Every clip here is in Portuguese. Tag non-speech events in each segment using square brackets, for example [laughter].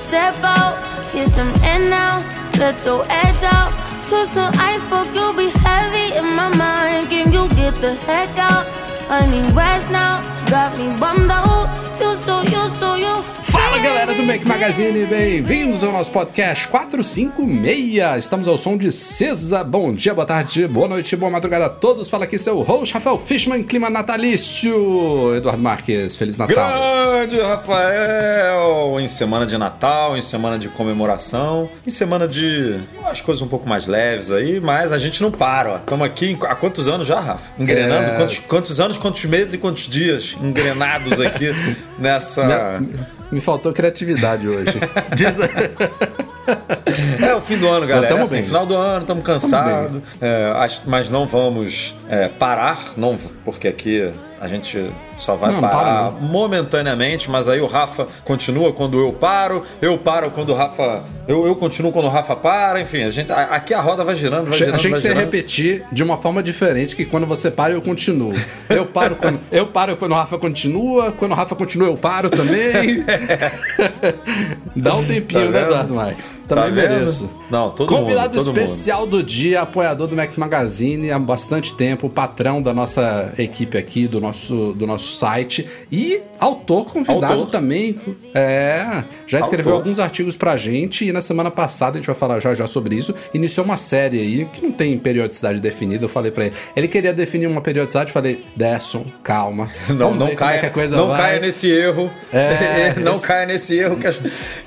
Step out. Get some air now, let your edge out. To some iceberg, you'll be heavy in my mind. Can you get the heck out? I need rest now, got me bummed out. You so, you so, you. Fala galera do Make Magazine, bem-vindos ao nosso podcast 456. Estamos ao som de Cesa. Bom dia, boa tarde, boa noite, boa madrugada a todos. Fala aqui seu host, Rafael Fishman, clima natalício. Eduardo Marques, Feliz Natal. Grande Rafael! Em semana de Natal, em semana de comemoração, em semana de as coisas um pouco mais leves aí, mas a gente não para, ó. Estamos aqui há quantos anos já, Rafa? Engrenando? É. Quantos, quantos anos, quantos meses e quantos dias engrenados aqui [laughs] nessa. Me, faltou criatividade hoje. [laughs] Diz... [laughs] É o fim do ano, galera. tamo É assim, bem. final do ano, estamos cansados, é, mas não vamos é, parar, não, porque aqui a gente só vai Não, parar para, momentaneamente, mas aí o Rafa continua quando eu paro, eu paro quando o Rafa. Eu, eu continuo quando o Rafa para, enfim, a gente, aqui a roda vai girando, vai Achei, girando. achei que vai você ia girando. repetir de uma forma diferente, que quando você para, eu continuo. Eu paro quando, [laughs] eu paro quando o Rafa continua, quando o Rafa continua, eu paro também. [laughs] Dá um tempinho, Tá né? Eduardo Tá Também vendo? mereço. Não, todo Convidado mundo, todo especial do dia, apoiador do Mac Magazine há bastante tempo, patrão da nossa equipe aqui, do nosso, do nosso site e autor convidado Autor. também. É, já escreveu Autor. alguns artigos pra gente e na semana passada, a gente vai falar já já sobre isso, iniciou uma série aí que não tem periodicidade definida, eu falei pra ele. Ele queria definir uma periodicidade, falei, Desson, calma. [laughs] Não, não é caia, coisa não vai." caia nesse erro. É, [laughs] não esse- caia nesse erro que,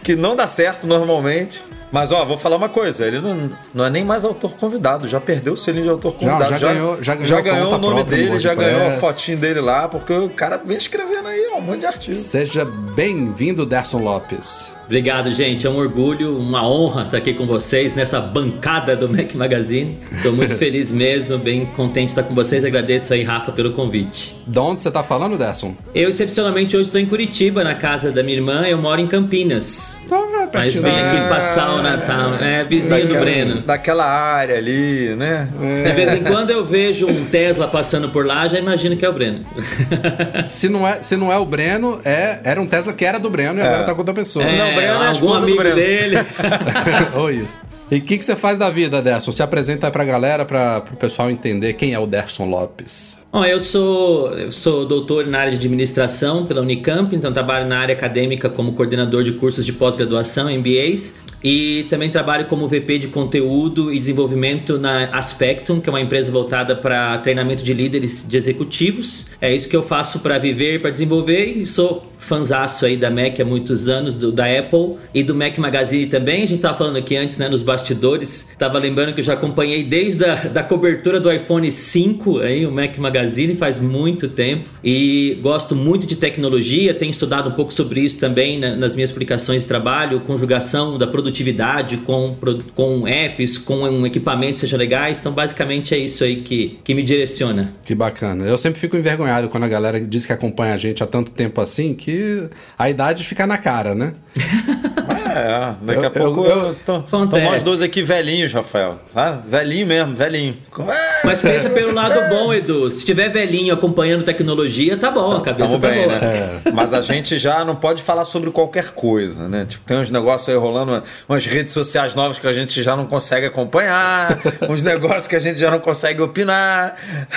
que não dá certo normalmente. Mas ó, vou falar uma coisa, ele não, não é nem mais autor convidado, já perdeu o selinho de autor convidado. já ganhou- já ganhou a ganhou o nome dele, já ganhou a fotinho dele lá, porque o cara vem escrevendo aí ó, um monte de artigo. Seja bem-vindo, Derson Lopes. Obrigado, gente. É um orgulho, uma honra estar aqui com vocês nessa bancada do Mac Magazine. Estou muito [laughs] feliz mesmo, bem contente de estar com vocês. Agradeço aí, Rafa, pelo convite. De onde você tá falando, Derson? Eu, excepcionalmente, hoje estou em Curitiba, na casa da minha irmã. Eu moro em Campinas. Ah, Mas da- aqui passar o Natal. É, vizinho do Breno. daquela área ali, né? De vez em quando eu vejo um Tesla passando por lá, já imagino que é o Breno. [laughs] Se não é, se não é o Breno, é, era um Tesla que era do Breno e agora tá com outra pessoa. Se não, o Breno é a algum esposa do amigo Breno. dele. [laughs] Ou isso. E o que, que você faz da vida, Derson? Se apresenta aí pra galera, pra, pro pessoal entender quem é o Derson Lopes. Bom, eu sou, eu sou doutor na área de administração pela Unicamp, então trabalho na área acadêmica como coordenador de cursos de pós-graduação, MBAs, e também trabalho como VP de conteúdo e desenvolvimento na Aspectum, que é uma empresa voltada para treinamento de líderes de executivos. É isso que eu faço para viver, para desenvolver, e sou fanzaço aí da Mac há muitos anos, do, da Apple e do Mac Magazine também. A gente tava falando aqui antes, né, nos bastidores. Tava lembrando que eu já acompanhei desde a da cobertura do iPhone 5, aí, o Mac Magazine, faz muito tempo. E gosto muito de tecnologia, tenho estudado um pouco sobre isso também na- nas minhas publicações de trabalho, conjugação da produtividade com, com apps, com um equipamento seja legais. Então, basicamente é isso aí que, que me direciona. Que bacana. Eu sempre fico envergonhado quando a galera diz que acompanha a gente há tanto tempo assim que a idade fica na cara, né? [laughs] É, daqui a Eu- pouco eu- eu, tô, Acontece. tô dois aqui velhinhos, Rafael. Sabe? Velhinho mesmo, velhinho. É, Mas pensa pelo lado bom, Edu. Se tiver velhinho acompanhando tecnologia, tá bom, a cabeça Tamo tá bem, boa. né? Mas a gente já não pode falar sobre qualquer coisa, né? Tipo, tem uns negócios aí rolando, uma- umas redes sociais novas que a gente já não consegue acompanhar, [laughs] uns negócios que a gente já não consegue opinar.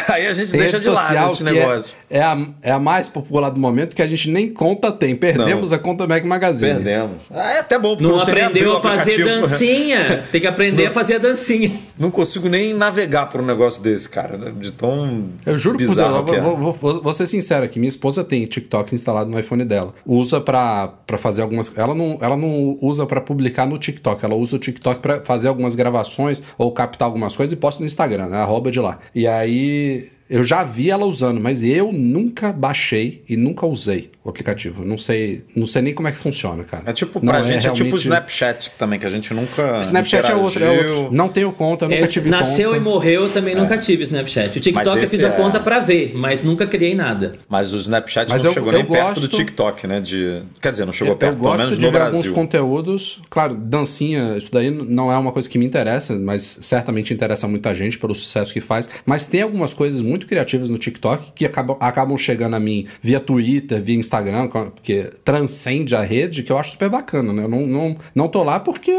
Aí a gente Tem deixa de lado esses que negócios. é, é, a, é a mais popular do momento que a gente nem conta tem. Perdemos a conta Mac Magazine. Perdemos. Ah, é até bom, porque Não aprendeu a fazer né? dancinha. [laughs] Tem que aprender a fazer a dancinha. Não consigo nem navegar por um negócio desse, cara. né? De tão Eu juro por bizarro Deus, que eu é. vou, vou- vou- vou ser sincero aqui. Minha esposa tem TikTok instalado no iPhone dela. Usa pra, pra fazer algumas. Ela não, ela não usa pra publicar no TikTok. Ela usa o TikTok pra fazer algumas gravações ou captar algumas coisas e posta no Instagram, né? Arroba de lá. E aí. Eu já vi ela usando, mas eu nunca baixei e nunca usei o aplicativo. Não sei, não sei nem como é que funciona, cara. É tipo, Não pra gente, é tipo o realmente- Snapchat também, que a gente nunca. Snapchat é outro, é interagiu. outro. Não tenho conta, nunca Esse tive nasceu conta. e morreu, eu também nunca tive Snapchat. O TikTok eu fiz a é- conta pra ver, mas nunca criei nada. Mas o Snapchat Mas não eu- chegou eu nem perto do gosto- TikTok, né? De... Quer dizer, não chegou Eu, perto, eu pelo gosto menos de no ver alguns Brasil. conteúdos. Claro, dancinha, isso daí não é uma coisa que me interessa, mas certamente interessa muita gente pelo sucesso que faz. Mas tem algumas coisas muito criativas no TikTok que acabam, acabam chegando a mim via Twitter, via Instagram, porque transcende a rede, que eu acho super bacana, né? Eu não, não, não tô lá porque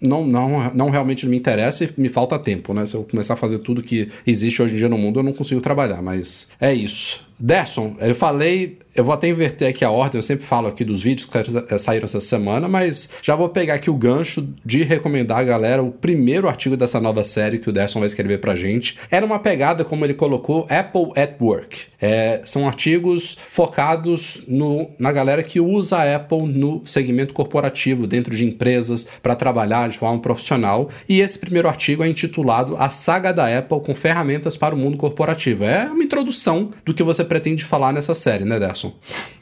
não, não, não realmente me interessa e me falta tempo, né? Se eu começar a fazer tudo que existe hoje em dia no mundo, eu não consigo trabalhar, mas é isso. Derson, eu falei, eu vou até inverter aqui a ordem, eu sempre falo aqui dos vídeos que saíram essa semana, mas já vou pegar aqui o gancho de recomendar a galera o primeiro artigo dessa nova série que o Derson vai escrever pra gente. Era uma pegada, como ele colocou, Apple at Work. É, são artigos focados no, na galera que usa a Apple no segmento corporativo, dentro de empresas, para trabalhar de forma profissional. E esse primeiro artigo é intitulado A Saga da Apple com Ferramentas para o Mundo Corporativo. É uma introdução do que você pretende falar nessa série, né, Derson?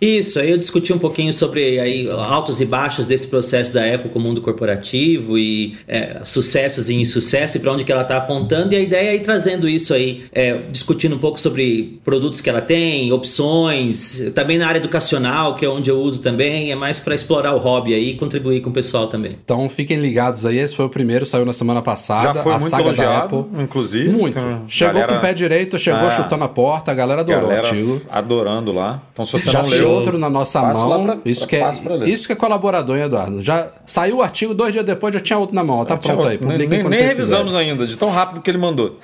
Isso, aí eu discuti um pouquinho sobre aí, altos e baixos desse processo da Apple com o mundo corporativo e é, sucessos e insucesso e para onde que ela está apontando. E a ideia é ir trazendo isso aí, é, discutindo um pouco sobre produtos que ela tem, opções, também na área educacional, que é onde eu uso também, é mais para explorar o hobby aí e contribuir com o pessoal também. Então fiquem ligados aí, esse foi o primeiro, saiu na semana passada. Já foi a muito saga da elogiado, Apple. inclusive. Muito. Então, Chegou galera- com o pé direito, chegou É. chutando a porta, a galera adorou Galera o artigo. adorando lá. Então, se você Já não leu. outro na nossa mão. pra- isso, pra- que é, isso que é colaborador, hein, Eduardo? Já saiu o artigo, dois dias depois já tinha outro na mão. Tá Tinha pronto aí. outro. Nem, nem, nem revisamos quiserem. ainda, de tão rápido que ele mandou.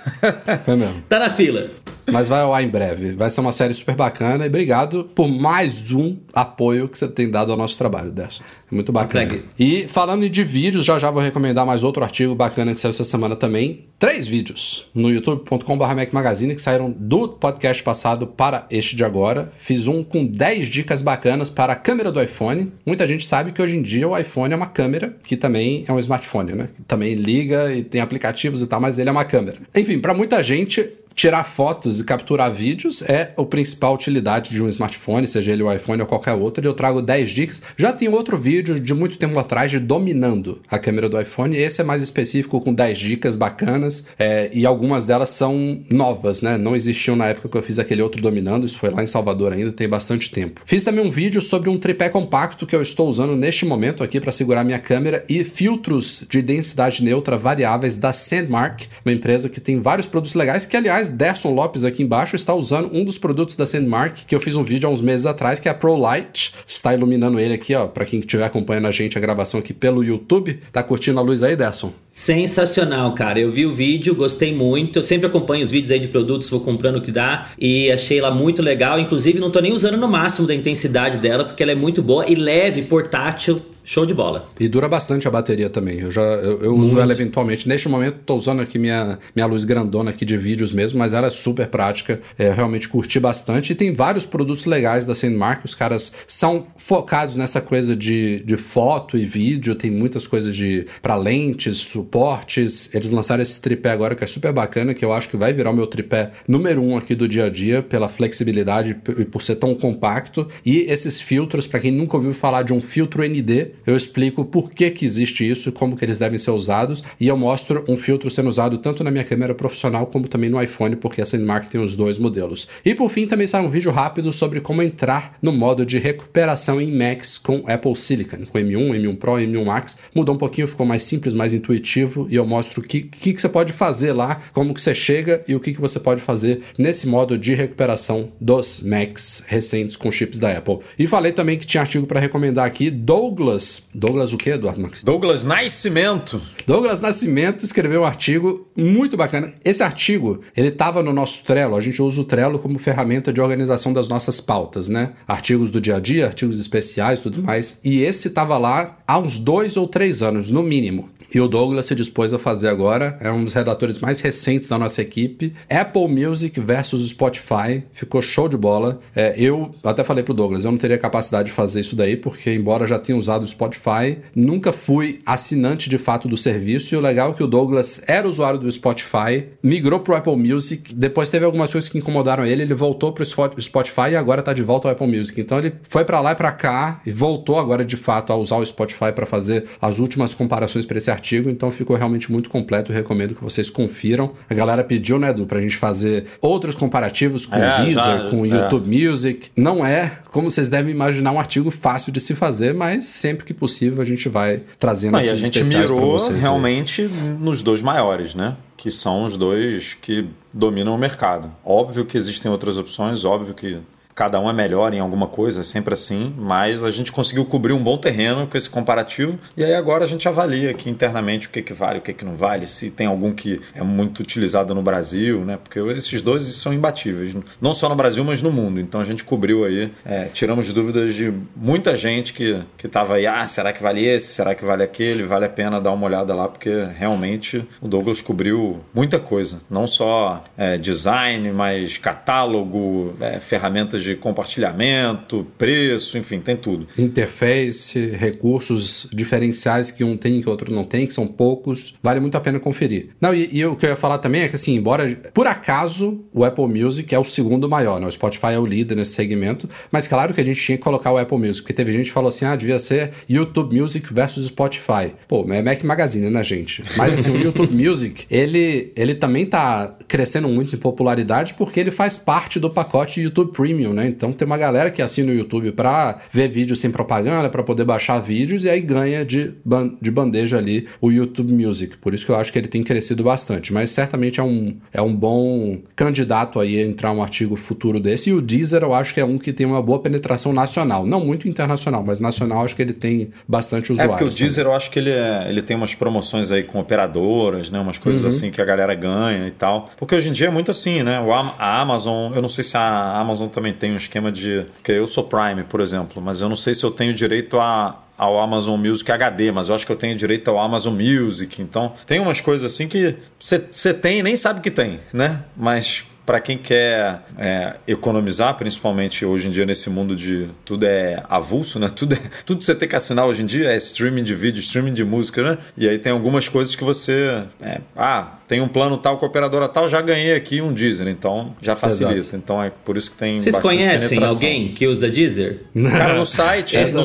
Foi mesmo. Tá na fila. Mas vai ao ar em breve. Vai ser uma série super bacana. E obrigado por mais um apoio que você tem dado ao nosso trabalho, Derson. É muito bacana. E falando de vídeos, já já vou recomendar mais outro artigo bacana que saiu essa semana também. Três vídeos no youtube.com.br Mac Magazine que saíram do podcast passado para este de agora. Fiz um com 10 dicas bacanas para a câmera do iPhone. Muita gente sabe que hoje em dia o iPhone é uma câmera que também é um smartphone, né? Que também liga e tem aplicativos e tal, mas ele é uma câmera. Enfim, para muita gente, Tirar fotos e capturar vídeos é a principal utilidade de um smartphone, seja ele o iPhone ou qualquer outro. Eu trago 10 dicas. Já tem outro vídeo de muito tempo atrás de dominando a câmera do iPhone. Esse é mais específico com 10 dicas bacanas é, e algumas delas são novas, né? Não existiam na época que eu fiz aquele outro dominando. Isso foi lá em Salvador ainda, tem bastante tempo. Fiz também um vídeo sobre um tripé compacto que eu estou usando neste momento aqui para segurar minha câmera e filtros de densidade neutra variáveis da Sandmark, uma empresa que tem vários produtos legais que, aliás, Derson Lopes aqui embaixo está usando um dos produtos da Sandmark, que eu fiz um vídeo há uns meses atrás, que é a Pro Light. Está iluminando ele aqui, ó, para quem estiver acompanhando a gente, a gravação aqui pelo YouTube. Tá curtindo a luz aí, Derson? Sensacional, cara. Eu vi o vídeo, gostei muito. Eu sempre acompanho os vídeos aí de produtos, vou comprando o que dá e achei ela muito legal. Inclusive, não tô nem usando no máximo da intensidade dela, porque ela é muito boa e leve, portátil. Show de bola. E dura bastante a bateria também. Eu já eu, eu uso ela eventualmente. Neste momento estou usando aqui minha, minha luz grandona aqui de vídeos mesmo, mas ela é super prática. É, realmente curti bastante. E tem vários produtos legais da Cinemark. Os caras são focados nessa coisa de, de foto e vídeo. Tem muitas coisas de para lentes, suportes. Eles lançaram esse tripé agora que é super bacana, que eu acho que vai virar o meu tripé número um aqui do dia a dia pela flexibilidade e por ser tão compacto. E esses filtros, para quem nunca ouviu falar de um filtro ND, eu explico por que, que existe isso, como que eles devem ser usados, e eu mostro um filtro sendo usado tanto na minha câmera profissional como também no iPhone, porque a Cinemark tem os dois modelos. E por fim, também sai um vídeo rápido sobre como entrar no modo de recuperação em Macs com Apple Silicon, com M1, M1 Pro, M1 Max. Mudou um pouquinho, ficou mais simples, mais intuitivo, e eu mostro o que, que, que você pode fazer lá, como que você chega e o que, que você pode fazer nesse modo de recuperação dos Macs recentes com chips da Apple. E falei também que tinha artigo para recomendar aqui, Douglas Douglas o que, Eduardo Marques? Douglas Nascimento. Douglas Nascimento escreveu um artigo muito bacana. Esse artigo, ele estava no nosso Trello. A gente usa o Trello como ferramenta de organização das nossas pautas, né? Artigos do dia a dia, artigos especiais, tudo mais. E esse estava lá há uns dois ou três anos, no mínimo. E o Douglas se dispôs a fazer agora. É um dos redatores mais recentes da nossa equipe. Apple Music versus Spotify. Ficou show de bola. É, eu até falei pro Douglas, eu não teria capacidade de fazer isso daí, porque embora já tenha usado o Spotify, nunca fui assinante de fato do serviço. E o legal é que o Douglas era usuário do Spotify, migrou pro Apple Music, depois teve algumas coisas que incomodaram ele, ele voltou pro Spotify e agora tá de volta ao Apple Music. Então ele foi para lá e para cá e voltou agora de fato a usar o Spotify para fazer as últimas comparações para esse artigo. Então ficou realmente muito completo. Recomendo que vocês confiram. A galera pediu, né, Edu, pra gente fazer outros comparativos com É, o Deezer, já, com o é. YouTube Music. Não é, como vocês devem imaginar, um artigo fácil de se fazer, mas sempre que possível a gente vai trazendo Não, e a esses gente mirou vocês aí. realmente nos dois maiores, né? Que são os dois que dominam o mercado. Óbvio que existem outras opções, óbvio que cada um é melhor em alguma coisa, é sempre assim, mas a gente conseguiu cobrir um bom terreno com esse comparativo e aí agora a gente avalia aqui internamente o que, que vale, o que, que não vale, se tem algum que é muito utilizado no Brasil, né? Porque esses dois são imbatíveis, não só no Brasil, mas no mundo. Então a gente cobriu aí, é, tiramos dúvidas de muita gente que que estava aí, ah, será que vale esse, será que vale aquele, vale a pena dar uma olhada lá, porque realmente o Douglas cobriu muita coisa, não só é, design, mas catálogo, é, ferramentas de compartilhamento, preço, enfim, tem tudo. Interface, recursos diferenciais que um tem e que o outro não tem, que são poucos. Vale muito a pena conferir. Não, e, e o que eu ia falar também é que, assim, embora por acaso o Apple Music é o segundo maior, né? O Spotify é o líder nesse segmento, mas claro que a gente tinha que colocar o Apple Music, porque teve gente que falou assim: ah, devia ser YouTube Music versus Spotify. Pô, é Mac Magazine, né, gente? Mas assim, o YouTube [laughs] Music, ele, ele também tá crescendo muito em popularidade porque ele faz parte do pacote YouTube Premium, né? Então tem uma galera que assina o YouTube pra ver vídeos sem propaganda, pra poder baixar vídeos e aí ganha de, ban de bandeja ali o YouTube Music. Por isso que eu acho que ele tem crescido bastante. Mas certamente é um, é um bom candidato aí a entrar um artigo futuro desse. E o Deezer eu acho que é um que tem uma boa penetração nacional. Não muito internacional, mas nacional acho que ele tem bastante É usuários. porque o Deezer eu acho que ele, é- ele tem umas promoções aí com operadoras, né? Umas coisas assim que a galera ganha e tal. Porque hoje em dia é muito assim, né? O a Amazon, eu não sei se a Amazon também tem um esquema de. Porque eu sou Prime, por exemplo, mas eu não sei se eu tenho direito a. Ao Amazon Music HD, mas eu acho que eu tenho direito ao Amazon Music. Então, tem umas coisas assim que você tem e nem sabe que tem, né? Mas para quem quer é, economizar, principalmente hoje em dia nesse mundo de tudo é avulso, né? [laughs] Tudo, é, tudo que você tem que assinar hoje em dia é streaming de vídeo, streaming de música, né? E aí tem algumas coisas que você. é, ah, tem um plano tal com a operadora tal, já ganhei aqui um Deezer, então já facilita. Exato. Então é por isso que tem. Vocês conhecem penetração. alguém que usa Deezer? Cara, no site, é a no-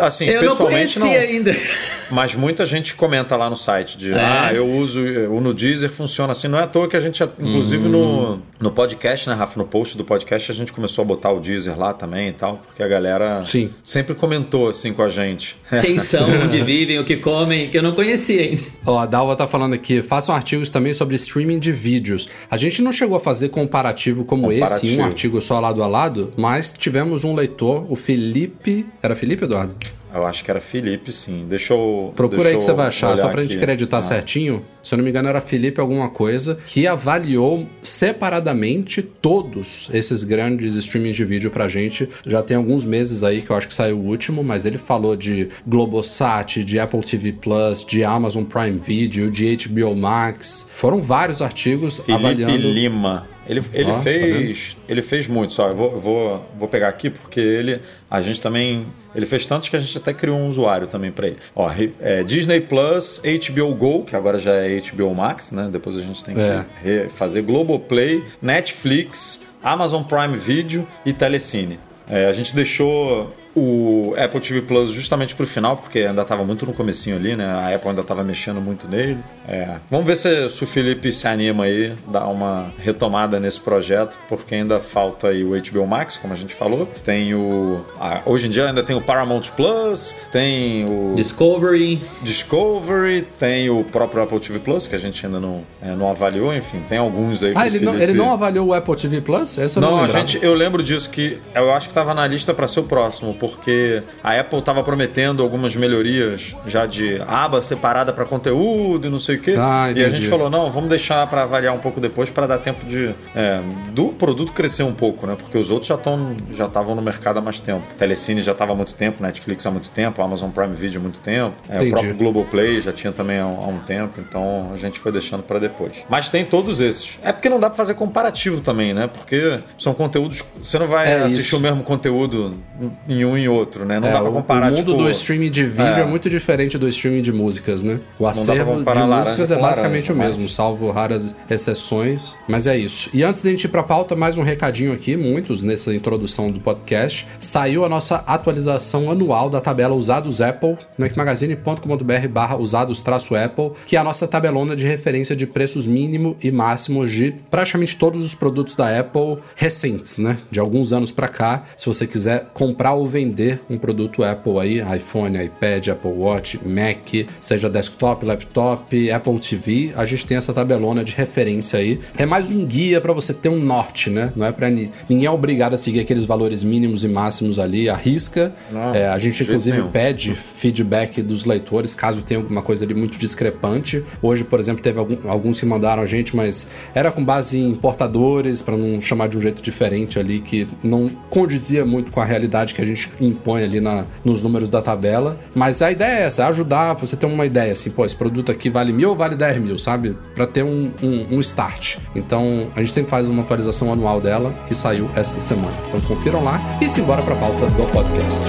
assim, Eu não pessoalmente conheci não. ainda. Mas muita gente comenta lá no site de É? ah, eu uso o no Deezer funciona assim. Não é à toa que a gente, inclusive no, no podcast, né, Rafa? No post do podcast a gente começou a botar o Deezer lá também e tal, porque a galera Sim. sempre comentou assim com a gente. Quem são, [laughs] onde vivem, o que comem, que eu não conhecia ainda. Ó, a Dalva tá falando aqui, façam artigos também sobre streaming de vídeos. A gente não chegou a fazer comparativo como esse, Comparativo. um artigo só lado a lado, mas tivemos um leitor, o Felipe. Era Felipe, Eduardo? Eu acho que era Felipe, sim. Deixa eu. Procura deixa aí que você vai achar, só pra gente aqui. acreditar Ah. certinho. Se eu não me engano, era Felipe alguma coisa, que avaliou separadamente todos esses grandes streamings de vídeo pra gente. Já tem alguns meses aí que eu acho que saiu o último, mas ele falou de Globosat, de Apple TV Plus, de Amazon Prime Video, de HBO Max. Foram vários artigos Felipe avaliando. Lima. Ele, ele tá fez. ele fez muito, só. Eu vou, vou, vou pegar aqui porque ele. A gente também. Ele fez tantos que a gente até criou um usuário também para ele. Ó, é, Disney Plus, HBO Go, que agora já é HBO Max, né? Depois a gente tem que É. re- fazer Globoplay, Netflix, Amazon Prime Video e Telecine. É, a gente deixou o Apple TV Plus justamente pro final, porque ainda estava muito no comecinho ali, né? A Apple ainda estava mexendo muito nele. É, Vamos ver se, se o Felipe se anima aí, dá uma retomada nesse projeto, porque ainda falta aí o HBO Max, como a gente falou. Tem o... a- hoje em dia ainda tem o Paramount Plus, tem o... Discovery. Discovery, tem o próprio Apple TV Plus, que a gente ainda não, é, não avaliou, enfim, tem alguns aí que Ah, ele não, Felipe- ele não avaliou o Apple TV Plus? Essa eu não, não, a gente, eu lembro disso que eu acho que estava na lista para ser o próximo, porque a Apple estava prometendo algumas melhorias já de aba separada para conteúdo e não sei o quê. Ah, e a gente falou, não, vamos deixar para avaliar um pouco depois para dar tempo de é, do produto crescer um pouco, né? Porque os outros já estão já estavam no mercado há mais tempo. Telecine já estava há muito tempo, Netflix há muito tempo, Amazon Prime Video há muito tempo, é, o próprio Globoplay já tinha também há, há um tempo, então a gente foi deixando para depois. Mas tem todos esses. É porque não dá para fazer comparativo também, né? Porque são conteúdos, você não vai É assistir isso. o mesmo conteúdo em um e outro, né? Não É, dá para o- comparar O mundo tipo, do streaming de vídeo é. é. muito diferente do streaming de músicas, né? O pra acervo de músicas é basicamente laranja, o mesmo, salvo raras exceções. Mas é isso. E antes de a gente ir pra pauta, mais um recadinho aqui, muitos nessa introdução do podcast. Saiu a nossa atualização anual da tabela Usados Apple no ecmagazine.com.br barra usados-apple, que é a nossa tabelona de referência de preços mínimo e máximos de praticamente todos os produtos da Apple recentes, né? De alguns anos pra cá. Se você quiser comprar ou vender um produto Apple aí, iPhone, iPad, Apple Watch, Mac, seja desktop, laptop, Apple TV, a gente tem essa tabelona de referência aí. É mais um guia pra você ter um norte, né? Não é para ninguém é obrigado a seguir aqueles valores mínimos e máximos ali, à risca. Não, É, a gente inclusive nenhum. pede feedback dos leitores, caso tenha alguma coisa ali muito discrepante. Hoje, por exemplo, teve algum- alguns que mandaram a gente, mas era com base em importadores, para não chamar de um jeito diferente ali, que não condizia muito com a realidade que a gente impõe ali na, nos números da tabela. Mas a ideia é essa, é ajudar você ter uma ideia, assim, pô, esse produto aqui vale mil ou vale 10 mil, sabe? Para ter um, um, um start. Então, a gente sempre faz uma atualização anual dela e saiu esta semana. Então, confiram lá e simbora para a pauta do podcast.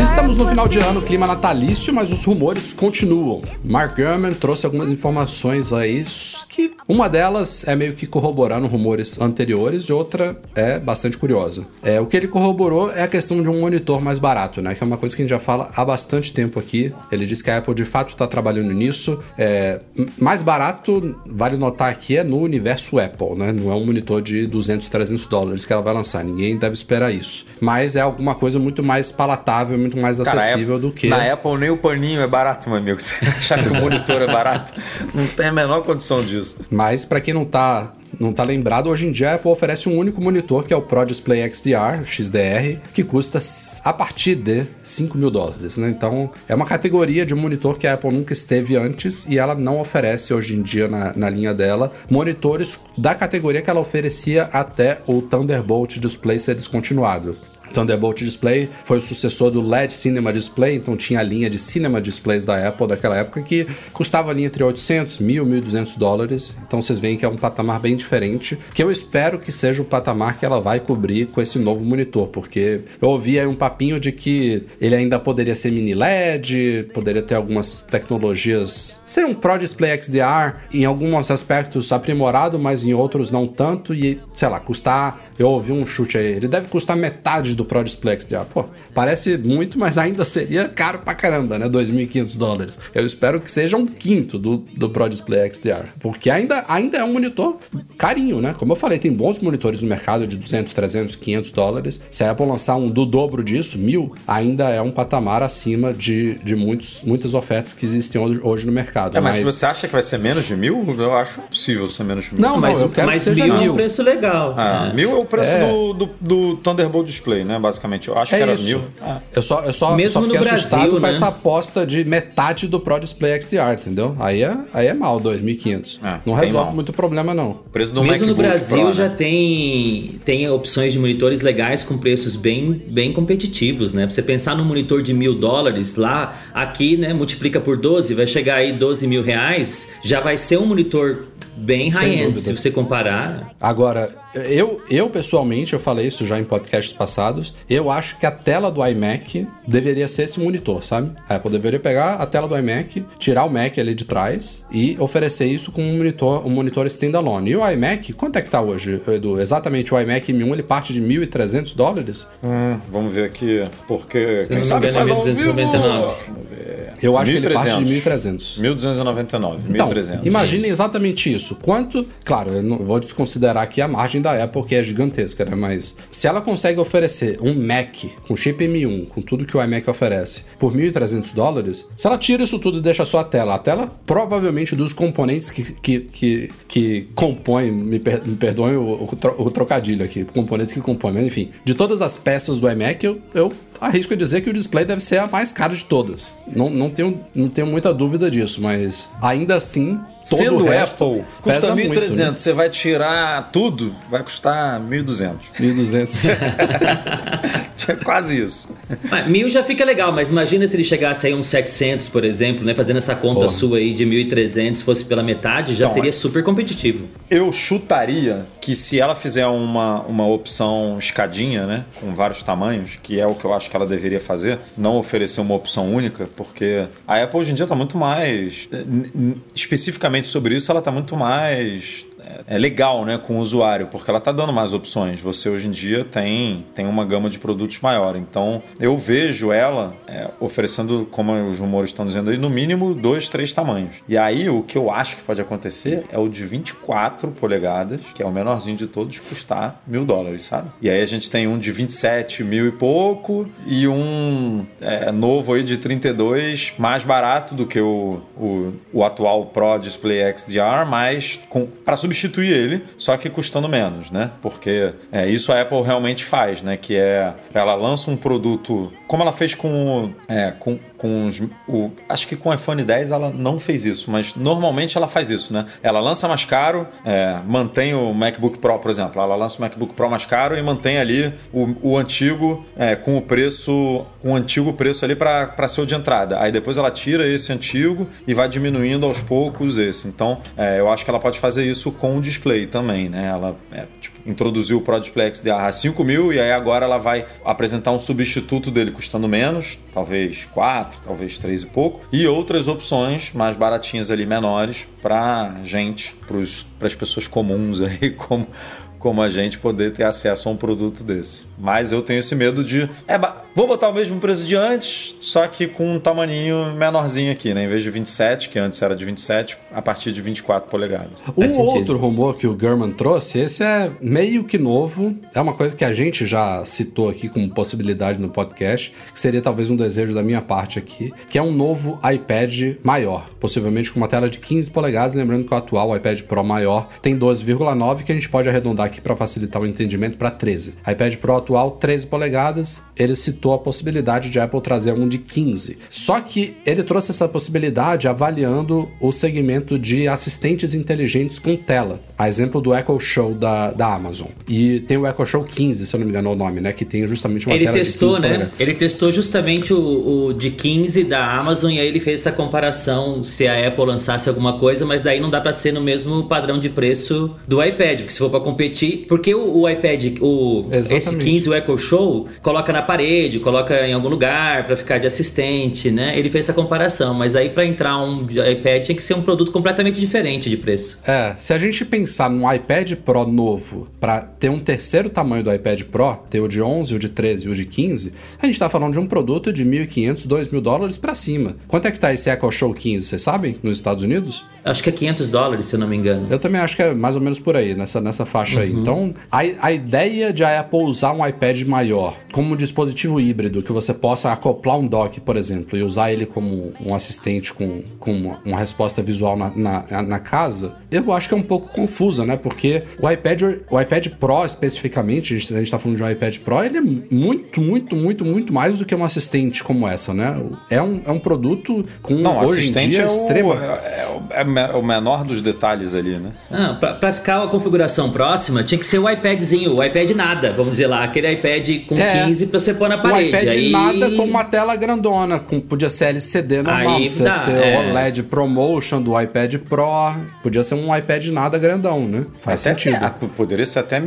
Estamos no final de ano, clima natalício, mas os rumores continuam. Mark Gurman trouxe algumas informações aí que uma delas é meio que corroborando rumores anteriores e outra é bastante curiosa. É, o que ele corroborou é a questão de um monitor mais barato, né? Que é uma coisa que a gente já fala há bastante tempo aqui. Ele diz que a Apple de fato está trabalhando nisso. É, mais barato, vale notar aqui, é no universo Apple, né? Não é um monitor de 200, 300 dólares que ela vai lançar. Ninguém deve esperar isso. Mas é alguma coisa muito mais palatável, muito mais Cara, acessível a- do que. Na Apple nem o paninho é barato, meu amigo. [laughs] Você achar que o monitor é barato? Não tem a menor condição disso. Mas para quem não tá, não tá lembrado, hoje em dia a Apple oferece um único monitor, que é o Pro Display XDR, XDR, que custa a partir de 5 mil dólares. Né? Então é uma categoria de monitor que a Apple nunca esteve antes e ela não oferece hoje em dia na, na linha dela monitores da categoria que ela oferecia até o Thunderbolt Display ser descontinuado. Thunderbolt Display foi o sucessor do LED Cinema Display, então tinha a linha de Cinema Displays da Apple daquela época que custava ali entre 800, 1000, 1200 dólares. Então vocês veem que é um patamar bem diferente, que eu espero que seja o patamar que ela vai cobrir com esse novo monitor, porque eu ouvi aí um papinho de que ele ainda poderia ser mini LED, poderia ter algumas tecnologias, ser um Pro Display XDR, em alguns aspectos aprimorado, mas em outros não tanto, e sei lá, custar, eu ouvi um chute aí, ele deve custar metade do Pro Display XDR. Pô, parece muito, mas ainda seria caro pra caramba, né? 2.500 dólares. Eu espero que seja um quinto do, do Pro Display XDR, porque ainda, ainda é um monitor carinho, né? Como eu falei, tem bons monitores no mercado de 200, 300, 500 dólares. Se a Apple lançar um do dobro disso, mil, ainda é um patamar acima de, de muitos, muitas ofertas que existem hoje, no mercado. É, mas, você acha que vai ser menos de mil? Eu acho impossível ser menos de mil. Não, mas eu quero mas que seja mil é mil. um preço legal. Ah, É. mil é o preço É. do, do, do Thunderbolt Display, né? Basicamente. Eu acho É que era isso. mil. Ah. Eu só, eu só, Mesmo só fiquei no assustado Brasil, com né? essa aposta de metade do Pro Display XDR, entendeu? Aí é, aí é mal, 2.500. É, não resolve mal. muito problema, não. O preço do Mesmo no MacBook Brasil Pro, né? já tem, tem opções de monitores legais com preços bem, bem competitivos, né? Pra você pensar num monitor de mil dólares, lá, aqui, né, multiplica por 12, vai chegar aí 12 mil reais, já vai ser um monitor bem high-end, se você comparar. Agora, eu, eu pessoalmente, eu falei isso já em podcasts passados, eu acho que a tela do iMac deveria ser esse monitor, sabe? A Apple deveria pegar a tela do iMac, tirar o Mac ali de trás e oferecer isso com um monitor, um monitor standalone. E o iMac, quanto é que tá hoje, Edu? Exatamente, o iMac M1 ele parte de 1.300 dólares? Hum, vamos ver aqui, porque quem sabe engano, faz é ao vivo. 1299. Vamos ver. Eu acho que ele parte de 1.300. 1.299, Então, 1.300. imagine exatamente isso. Quanto, claro, eu não vou desconsiderar aqui a margem da Apple, que é gigantesca, né? Mas se ela consegue oferecer um Mac com chip M1, com tudo que o iMac oferece, por 1.300 dólares, se ela tira isso tudo e deixa só a tela, a tela provavelmente dos componentes que, que, que, que compõem, me, per, me perdoem o, o, tro- o trocadilho aqui, componentes que compõem, mas enfim, de todas as peças do iMac, eu, eu arrisco a dizer que o display deve ser a mais cara de todas. Não, não, tenho, não tenho muita dúvida disso, mas ainda assim, todo Sendo o resto Apple, custa pesa 1.300. muito, né? Você vai tirar tudo, vai custar 1.200. 1.200. [laughs] É quase isso. Mas mil já fica legal, mas imagina se ele chegasse aí uns 700, por exemplo, né? Fazendo essa conta Porra. sua aí de 1.300, fosse pela metade, já Então, seria é- super competitivo. Eu chutaria que se ela fizer uma, uma opção escadinha, né? Com vários tamanhos, que é o que eu acho que ela deveria fazer, não oferecer uma opção única, porque a Apple hoje em dia está muito mais. eh, Especificamente sobre isso, ela está muito mais. É legal, né, com o usuário, porque ela está dando mais opções. Você hoje em dia tem, tem uma gama de produtos maior. Então, eu vejo ela é, oferecendo, como os rumores estão dizendo aí, no mínimo dois, três tamanhos. E aí, o que eu acho que pode acontecer é o de 24 polegadas, que é o menorzinho de todos, custar mil dólares, sabe? E aí a gente tem um de 27 mil e pouco e um é, novo aí de 32, mais barato do que o, o, o atual Pro Display XDR, mas para substituir ele, só que custando menos, né? Porque é, isso a Apple realmente faz, né? Que é ela lança um produto, como ela fez com, é, com, com os, o, acho que com o iPhone 10 ela não fez isso, mas normalmente ela faz isso, né? Ela lança mais caro, é, mantém o MacBook Pro, por exemplo, ela lança o MacBook Pro mais caro e mantém ali o, o antigo é, com o preço, com o antigo preço ali para ser o de entrada. Aí depois ela tira esse antigo e vai diminuindo aos poucos esse. Então, é, eu acho que ela pode fazer isso com o display também, né? Ela é, tipo, introduziu o Pro Display XDR a 5 mil e aí agora ela vai apresentar um substituto dele custando menos, talvez 4, talvez 3 e pouco, e outras opções mais baratinhas ali, menores, para gente, para as pessoas comuns aí, [laughs] como, como a gente poder ter acesso a um produto desse. Mas eu tenho esse medo de. É, vou botar o mesmo preço de antes, só que com um tamaninho menorzinho aqui, né? Em vez de 27, que antes era de 27, a partir de 24 polegadas. Sentido. outro rumor que o Gurman trouxe, esse é meio que novo, é uma coisa que a gente já citou aqui como possibilidade no podcast, que seria talvez um desejo da minha parte aqui, que é um novo iPad maior, possivelmente com uma tela de 15 polegadas, lembrando que o atual iPad Pro maior tem 12,9, que a gente pode arredondar para facilitar o entendimento para 13. iPad Pro atual 13 polegadas, ele citou a possibilidade de Apple trazer um de 15. Só que ele trouxe essa possibilidade avaliando o segmento de assistentes inteligentes com tela. A exemplo do Echo Show da, da Amazon. E tem o Echo Show 15, se eu não me engano é o nome, né? Que tem justamente uma Ele tela testou, de 15 né? polegadas. Ele testou justamente o, o de 15 da Amazon e aí ele fez essa comparação se a Apple lançasse alguma coisa, mas daí não dá pra ser no mesmo padrão de preço do iPad, porque se for pra competir, porque o, o iPad, o Exatamente. 15 o Echo Show, coloca na parede, coloca em algum lugar pra ficar de assistente, né? Ele fez essa comparação, mas aí pra entrar um iPad tinha que ser um produto completamente diferente de preço. É, se a gente pensar num iPad Pro novo para ter um terceiro tamanho do iPad Pro, ter o de 11, o de 13 e o de 15, a gente tá falando de um produto de 1.500, 2.000 dólares para cima. Quanto é que tá esse Echo Show 15, vocês sabem? Nos Estados Unidos? Acho que é 500 dólares, se eu não me engano. Eu também acho que é mais ou menos por aí, nessa, nessa faixa aí. Então, a, a ideia de a Apple usar um iPad maior como um dispositivo híbrido, que você possa acoplar um dock, por exemplo, e usar ele como um assistente com, com uma, uma resposta visual na, na, na casa, eu acho que é um pouco confusa, né? Porque o iPad, o iPad Pro, especificamente, a gente, a gente tá falando de um iPad Pro, ele é muito, muito, muito, muito mais do que um assistente como essa, né? É um, é um produto com Não, hoje em assistente dia é, o, extrema. é, o- é é o menor dos detalhes ali, né? Ah, pra, pra ficar a configuração próxima, tinha que ser o iPadzinho, o iPad nada, vamos dizer lá, aquele iPad com É. 15 pra você pôr na O parede. iPad aí... nada com uma tela grandona, com, podia ser LCD normal, Aí podia dá, ser é. o OLED Promotion do iPad Pro, podia ser um iPad nada grandão, né? Faz Até- sentido. é, poderia ser até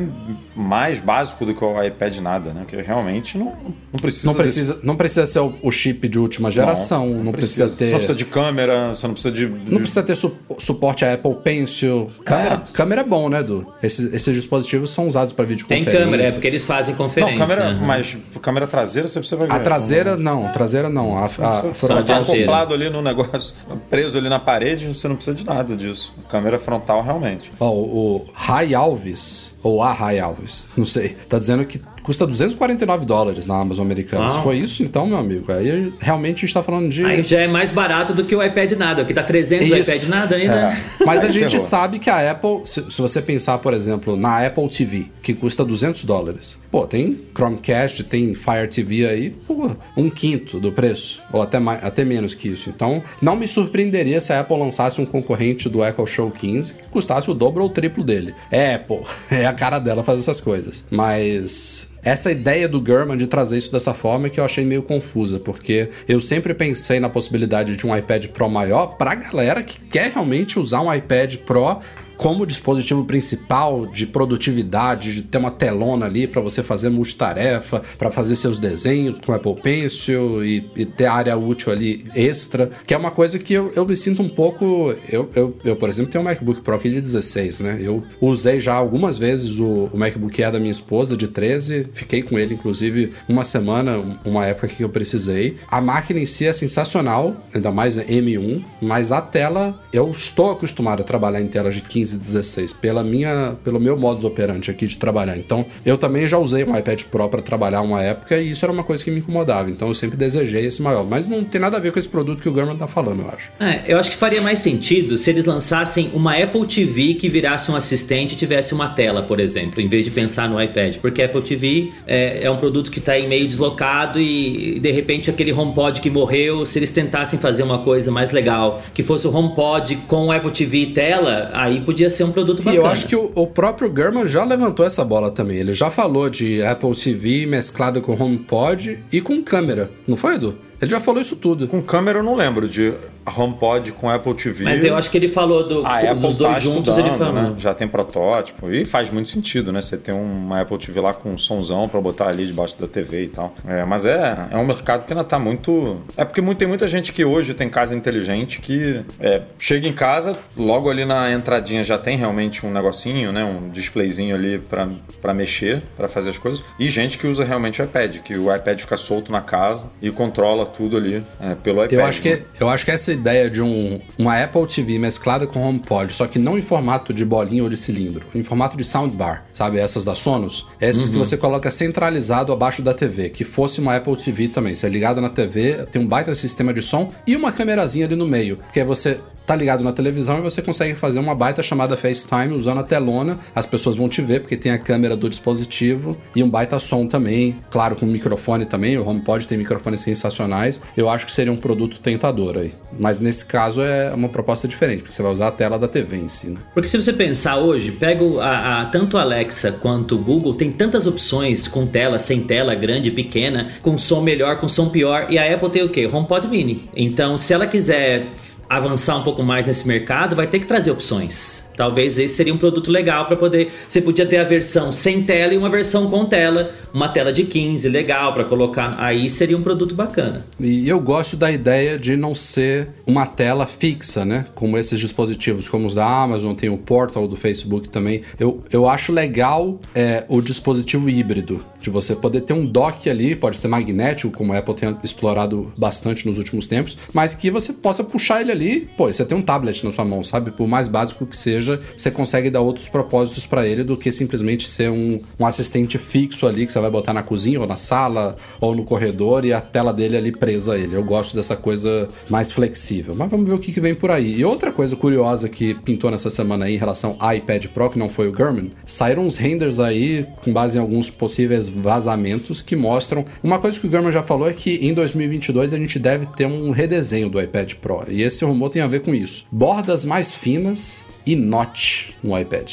mais básico do que o iPad nada, né? Que realmente não, Não precisa. Não precisa, não precisa ser o, o chip de última geração, não, precisa, ter. Você não precisa de câmera, você não precisa de. Não precisa ter su- suporte a Apple Pencil. Câmera, câmera é bom, né, Edu? Esses, esses dispositivos são usados para Tem videoconferência. câmera, é porque eles fazem Não, conferência. câmera, aham. mas câmera traseira você precisa ver. A traseira, não. Traseira, não. A, a, Só frontal, tá acoplado ali no negócio, [laughs] preso ali na parede, você não precisa de nada disso. Câmera frontal, realmente. Ó, o Rai Alves, ou a Rai Alves, não sei, tá dizendo que custa 249 dólares na Amazon americana. Se Uau. foi isso, então, meu amigo, aí realmente a gente tá falando de. Aí já é mais barato do que o iPad nada. Aqui tá 300 o Isso. iPad nada ainda. É. Mas a gente sabe que a Apple, se, se você pensar, por exemplo, na Apple TV, que custa 200 dólares, pô, tem Chromecast, tem Fire TV aí, pô, um quinto do preço, ou até, mais, até menos que isso. Então, não me surpreenderia se a Apple lançasse um concorrente do Echo Show 15 que custasse o dobro ou o triplo dele. É, Apple, [laughs] é a cara dela fazer essas coisas. Mas essa ideia do Gurman de trazer isso dessa forma é que eu achei meio confusa, porque eu sempre pensei na possibilidade de um iPad Pro maior pra galera que quer realmente usar um iPad Pro como dispositivo principal de produtividade, de ter uma telona ali para você fazer multitarefa, para fazer seus desenhos com Apple Pencil e, e ter área útil ali extra, que é uma coisa que eu, eu me sinto um pouco. Eu, eu, eu, por exemplo, tenho um MacBook Pro aqui de 16, né? Eu usei já algumas vezes o, o MacBook Air da minha esposa de 13, fiquei com ele inclusive uma semana, uma época que eu precisei. A máquina em si é sensacional, ainda mais M1, mas a tela, eu estou acostumado a trabalhar em telas de 15 e 16 pela minha, pelo meu modus operandi aqui de trabalhar. Então, eu também já usei um iPad Pro para trabalhar uma época e isso era uma coisa que me incomodava. Então, eu sempre desejei esse maior, mas não tem nada a ver com esse produto que o Gurman tá falando, eu acho. É, eu acho que faria mais sentido se eles lançassem uma Apple TV que virasse um assistente e tivesse uma tela, por exemplo, em vez de pensar no iPad. Porque Apple TV é, é um produto que está aí meio deslocado e de repente aquele HomePod que morreu, se eles tentassem fazer uma coisa mais legal, que fosse o HomePod com Apple TV e tela, aí podia ser um produto E bacana. eu acho que o, o próprio Gurman já levantou essa bola também. Ele já falou de Apple TV mesclada com HomePod e com câmera. Não foi, Edu? Ele já falou isso tudo. Com câmera eu não lembro de HomePod com Apple TV. Mas eu acho que ele falou do, A dos Apple dois tá juntos, ele falou. né? Já tem protótipo e faz muito sentido, né? Você tem uma Apple TV lá com um somzão pra botar ali debaixo da TV e tal. É, mas é, é um mercado que ainda tá muito... É porque muito- tem muita gente que hoje tem casa inteligente que é, chega em casa, logo ali na entradinha já tem realmente um negocinho, né? Um displayzinho ali pra, pra mexer, pra fazer as coisas. E gente que usa realmente o iPad, que o iPad fica solto na casa e controla tudo ali é, pelo iPad. Eu acho, né? que, eu acho que essa ideia de um, uma Apple TV mesclada com HomePod, só que não em formato de bolinha ou de cilindro, em formato de soundbar, sabe? Essas da Sonos. Essas que você coloca centralizado abaixo da TV, que fosse uma Apple TV também. Você é ligado na TV, tem um baita sistema de som e uma câmerazinha ali no meio, porque aí você tá ligado na televisão e você consegue fazer uma baita chamada FaceTime usando a telona. As pessoas vão te ver porque tem a câmera do dispositivo e um baita som também, claro, com microfone também. O HomePod tem microfones sensacionais. Eu acho que seria um produto tentador aí. Mas nesse caso é uma proposta diferente, porque você vai usar a tela da TV em si, né? Porque se você pensar hoje, pega a, a- tanto a Alexa quanto o Google, tem tantas opções com tela, sem tela, grande, pequena, com som melhor, com som pior, e a Apple tem o quê? HomePod Mini. Então, se ela quiser avançar um pouco mais nesse mercado, vai ter que trazer opções. Talvez esse seria um produto legal para poder. Você podia ter a versão sem tela e uma versão com tela, uma tela de 15, legal para colocar. Aí seria um produto bacana. E eu gosto da ideia de não ser uma tela fixa, né? Como esses dispositivos, como os da Amazon, tem o Portal do Facebook também. Eu, eu acho legal é, o dispositivo híbrido, de você poder ter um dock ali, pode ser magnético, como a Apple tem explorado bastante nos últimos tempos, mas que você possa puxar ele ali. Pô, você tem um tablet na sua mão, sabe? Por mais básico que seja, você consegue dar outros propósitos para ele do que simplesmente ser um, um assistente fixo ali que você vai botar na cozinha ou na sala ou no corredor e a tela dele ali presa a ele. Eu gosto dessa coisa mais flexível. Mas vamos ver o que, que vem por aí. E outra coisa curiosa que pintou nessa semana aí em relação ao iPad Pro, que não foi o Gurman, saíram uns renders aí com base em alguns possíveis vazamentos que mostram. Uma coisa que o Gurman já falou é que em 2022 a gente deve ter um redesenho do iPad Pro. E esse rumor tem a ver com isso. Bordas mais finas e notch no iPad.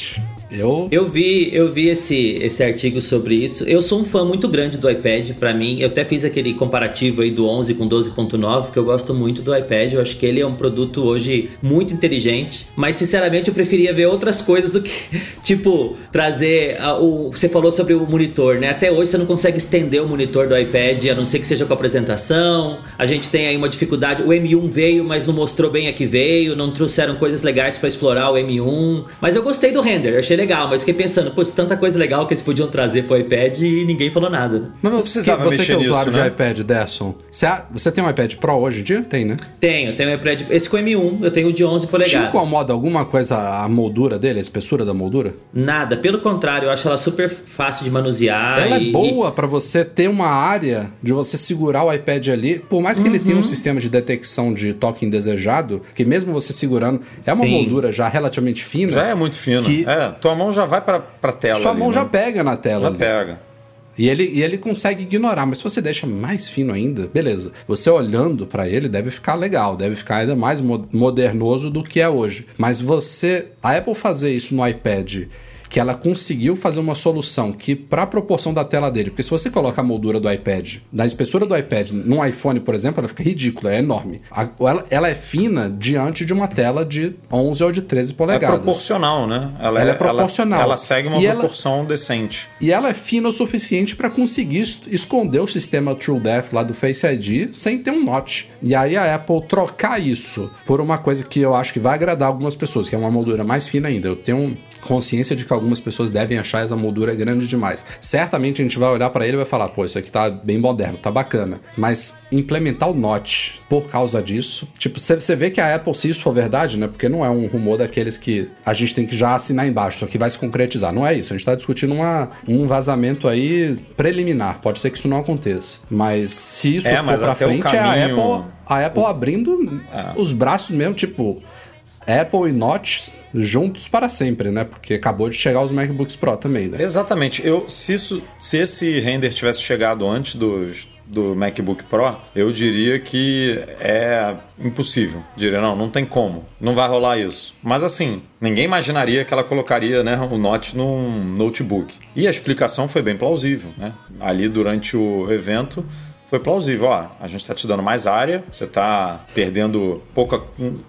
Eu, Eu vi, eu vi esse, esse artigo sobre isso. Eu sou um fã muito grande do iPad, pra mim. Eu até fiz aquele comparativo aí do 11 com 12.9, que eu gosto muito do iPad. Eu acho que ele é um produto hoje muito inteligente, mas sinceramente eu preferia ver outras coisas do que, [laughs] tipo, trazer a- o você falou sobre o monitor, né? Até hoje você não consegue estender o monitor do iPad, a não ser que seja com apresentação. A gente tem aí uma dificuldade. O M1 veio, mas não mostrou bem a que veio, não trouxeram coisas legais pra explorar o M1. Mas eu gostei do render, achei legal, mas fiquei pensando, putz, tanta coisa legal que eles podiam trazer pro iPad e ninguém falou nada. mas você, precisava você que mexer é nisso, usuário de né? iPad, Derson, você, você tem um iPad Pro hoje em dia? Tem, né? Tenho, tenho um iPad, esse com M1, eu tenho o de 11 Te polegadas. incomoda alguma coisa a moldura dele, a espessura da moldura? Nada, pelo contrário, eu acho ela super fácil de manusear. Ela e- é boa pra você ter uma área de você segurar o iPad ali, por mais que ele tenha um Uhum. sistema de detecção de toque indesejado, que mesmo você segurando, é uma Sim. moldura já relativamente fina. Já é muito fino. Que- É, tua mão já vai pra, pra tela. Sua ali, mão né? já pega na tela. Já ali. pega. E ele, e ele consegue ignorar, mas se você deixa mais fino ainda, beleza. Você olhando pra ele deve ficar legal, deve ficar ainda mais mo- modernoso do que é hoje. Mas você, a Apple fazer isso no iPad, que ela conseguiu fazer uma solução que pra proporção da tela dele, porque se você coloca a moldura do iPad, da espessura do iPad num iPhone, por exemplo, ela fica ridícula, é enorme. A- ela, ela é fina diante de uma tela de 11 ou de 13 É polegadas. proporcional, né? Ela é proporcional. Ela, segue uma E ela- proporção decente. E ela é fina o suficiente para conseguir es- esconder o sistema TrueDepth lá do Face ID sem ter um notch. E aí a Apple trocar isso por uma coisa que eu acho que vai agradar algumas pessoas, que é uma moldura mais fina ainda. Eu tenho consciência de que algumas pessoas devem achar essa moldura grande demais. Certamente a gente vai olhar para ele e vai falar, pô, isso aqui tá bem moderno, tá bacana. Mas implementar o notch por causa disso, tipo, você vê que a Apple, se isso for verdade, né? Porque não é um rumor daqueles que a gente tem que já assinar embaixo, isso aqui vai se concretizar. Não é isso. A gente tá discutindo uma, um vazamento aí preliminar. Pode ser que isso não aconteça. Mas se isso É, for pra frente, é a caminho- Apple, a Apple abrindo É. os braços mesmo, tipo. Apple e Notch juntos para sempre, né? Porque acabou de chegar os MacBooks Pro também, né? Exatamente. Eu, se, isso, se esse render tivesse chegado antes dos, do MacBook Pro, eu diria que é impossível. Diria, não, não tem como. Não vai rolar isso. Mas assim, ninguém imaginaria que ela colocaria né, o Notch num notebook. E a explicação foi bem plausível, né? Ali durante o evento. Foi plausível, ó, a gente tá te dando mais área, você tá perdendo pouca.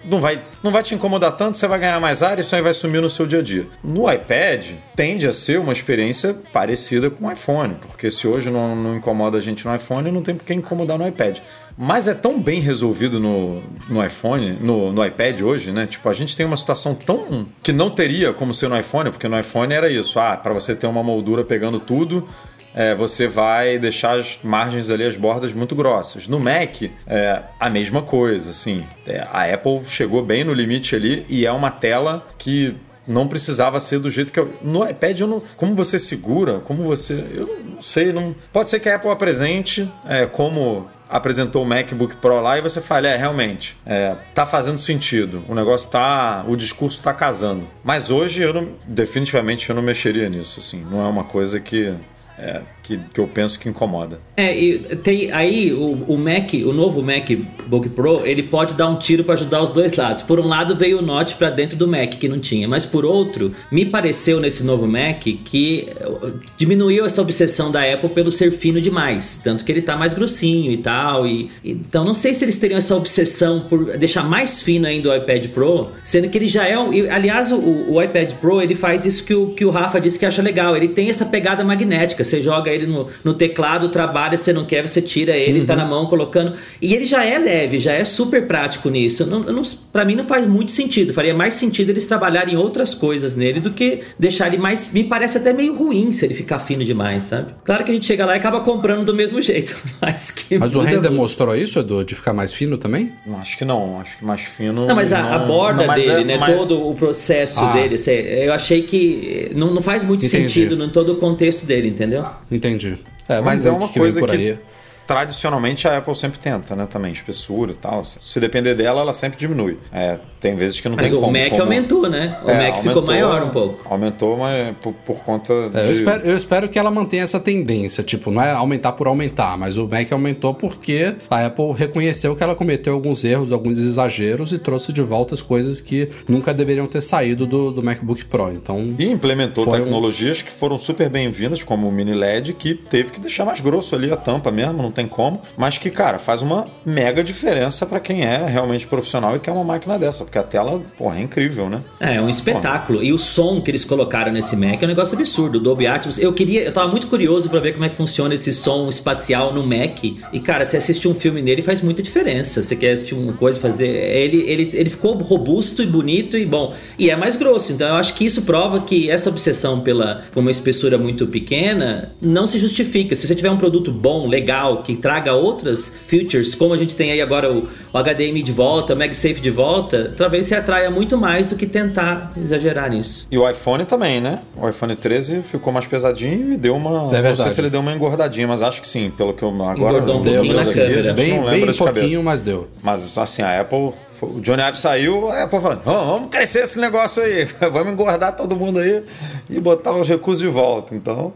Não vai, não vai te incomodar tanto, você vai ganhar mais área, isso aí vai sumir no seu dia a dia. No iPad, tende a ser uma experiência parecida com o iPhone, porque se hoje não, não incomoda a gente no iPhone, não tem por que incomodar no iPad. Mas é tão bem resolvido no, no iPhone, no, no iPad hoje, né? Tipo, a gente tem uma situação tão. que não teria como ser no iPhone, porque no iPhone era isso, ah, para você ter uma moldura pegando tudo é, você vai deixar as margens ali, as bordas muito grossas. No Mac, é a mesma coisa, assim. É, a Apple chegou bem no limite ali e é uma tela que não precisava ser do jeito que eu... No iPad, eu não... como você segura, como você... Eu não sei, não... Pode ser que a Apple apresente é, como apresentou o MacBook Pro lá e você fala, é, realmente, é, tá fazendo sentido. O negócio tá... O discurso tá casando. Mas hoje, eu não... Definitivamente, eu não mexeria nisso, assim. Não é uma coisa que... É, que, que eu penso que incomoda. É, e tem aí o, o Mac, o novo MacBook Pro, ele pode dar um tiro para ajudar os dois lados. Por um lado veio o Note para dentro do Mac que não tinha, mas por outro, me pareceu nesse novo Mac que eh, diminuiu essa obsessão da Apple pelo ser fino demais, tanto que ele tá mais grossinho e tal. E então não sei se eles teriam essa obsessão por deixar mais fino ainda o iPad Pro, sendo que ele já é um, aliás o, o iPad Pro ele faz isso que o que o Rafa disse que acha legal. Ele tem essa pegada magnética. Você joga ele no, no teclado, trabalha, você não quer, você tira ele, tá na mão colocando. E ele já é leve, já é super prático nisso. Não, não, pra mim não faz muito sentido. Faria mais sentido eles trabalharem outras coisas nele do que deixar ele mais. Me parece até meio ruim se ele ficar fino demais, sabe? Claro que a gente chega lá e acaba comprando do mesmo [laughs] jeito. Mas que Mas o render muito. mostrou isso, Edu, de ficar mais fino também? Não, Acho que não, acho que mais fino. Não, mas a, a borda não, mas dele, é- né? mas- Todo o processo Ah. dele, eu achei que não, não faz muito Entendi. sentido em todo o contexto dele, entendeu? Entendi. É, Mas é uma que coisa que-. Tradicionalmente a Apple sempre tenta, né? Também, espessura e tal. Se depender dela, ela sempre diminui. É, tem vezes que não Mas tem o como. Mac como... aumentou, né? O É, Mac ficou aumentou- maior um pouco. Aumentou, mas por, por conta É, de... eu, espero, eu espero que ela mantenha essa tendência, tipo, não é aumentar por aumentar, mas o Mac aumentou porque a Apple reconheceu que ela cometeu alguns erros, alguns exageros e trouxe de volta as coisas que nunca deveriam ter saído do, do MacBook Pro. Então, E implementou Foi um- tecnologias que foram super bem-vindas, como o mini LED, que teve que deixar mais grosso ali a tampa mesmo, não tem como. Mas que, cara, faz uma mega diferença pra quem é realmente profissional e quer uma máquina dessa, porque a tela, porra, é incrível, né? É, é um espetáculo. E o som que eles colocaram nesse Mac é um negócio absurdo. O Dolby Atmos. Eu queria, eu tava muito curioso pra ver como é que funciona esse som espacial no Mac. E cara, você assiste um filme nele faz muita diferença. Você quer assistir uma coisa fazer, ele ele ele ficou robusto e bonito e bom. E é mais grosso. Então eu acho que isso prova que essa obsessão pela por uma espessura muito pequena não se justifica. Se você tiver um produto bom, legal, que traga outras features, como a gente tem aí agora o, o HDMI de volta, o MagSafe de volta, talvez você atraia muito mais do que tentar exagerar nisso. E o iPhone também, né? O iPhone 13 ficou mais pesadinho e deu uma. não sei se ele deu uma engordadinha, mas acho que sim, pelo que eu agora Engordou um pouquinho lembro na câmera. bem, bem pouquinho, cabeça. mas deu. Mas assim, a Apple. O Johnny Ive saiu, a Apple falou: "Vamos- vamos crescer esse negócio aí, [laughs] vamos engordar todo mundo aí e botar os recursos de volta. Então,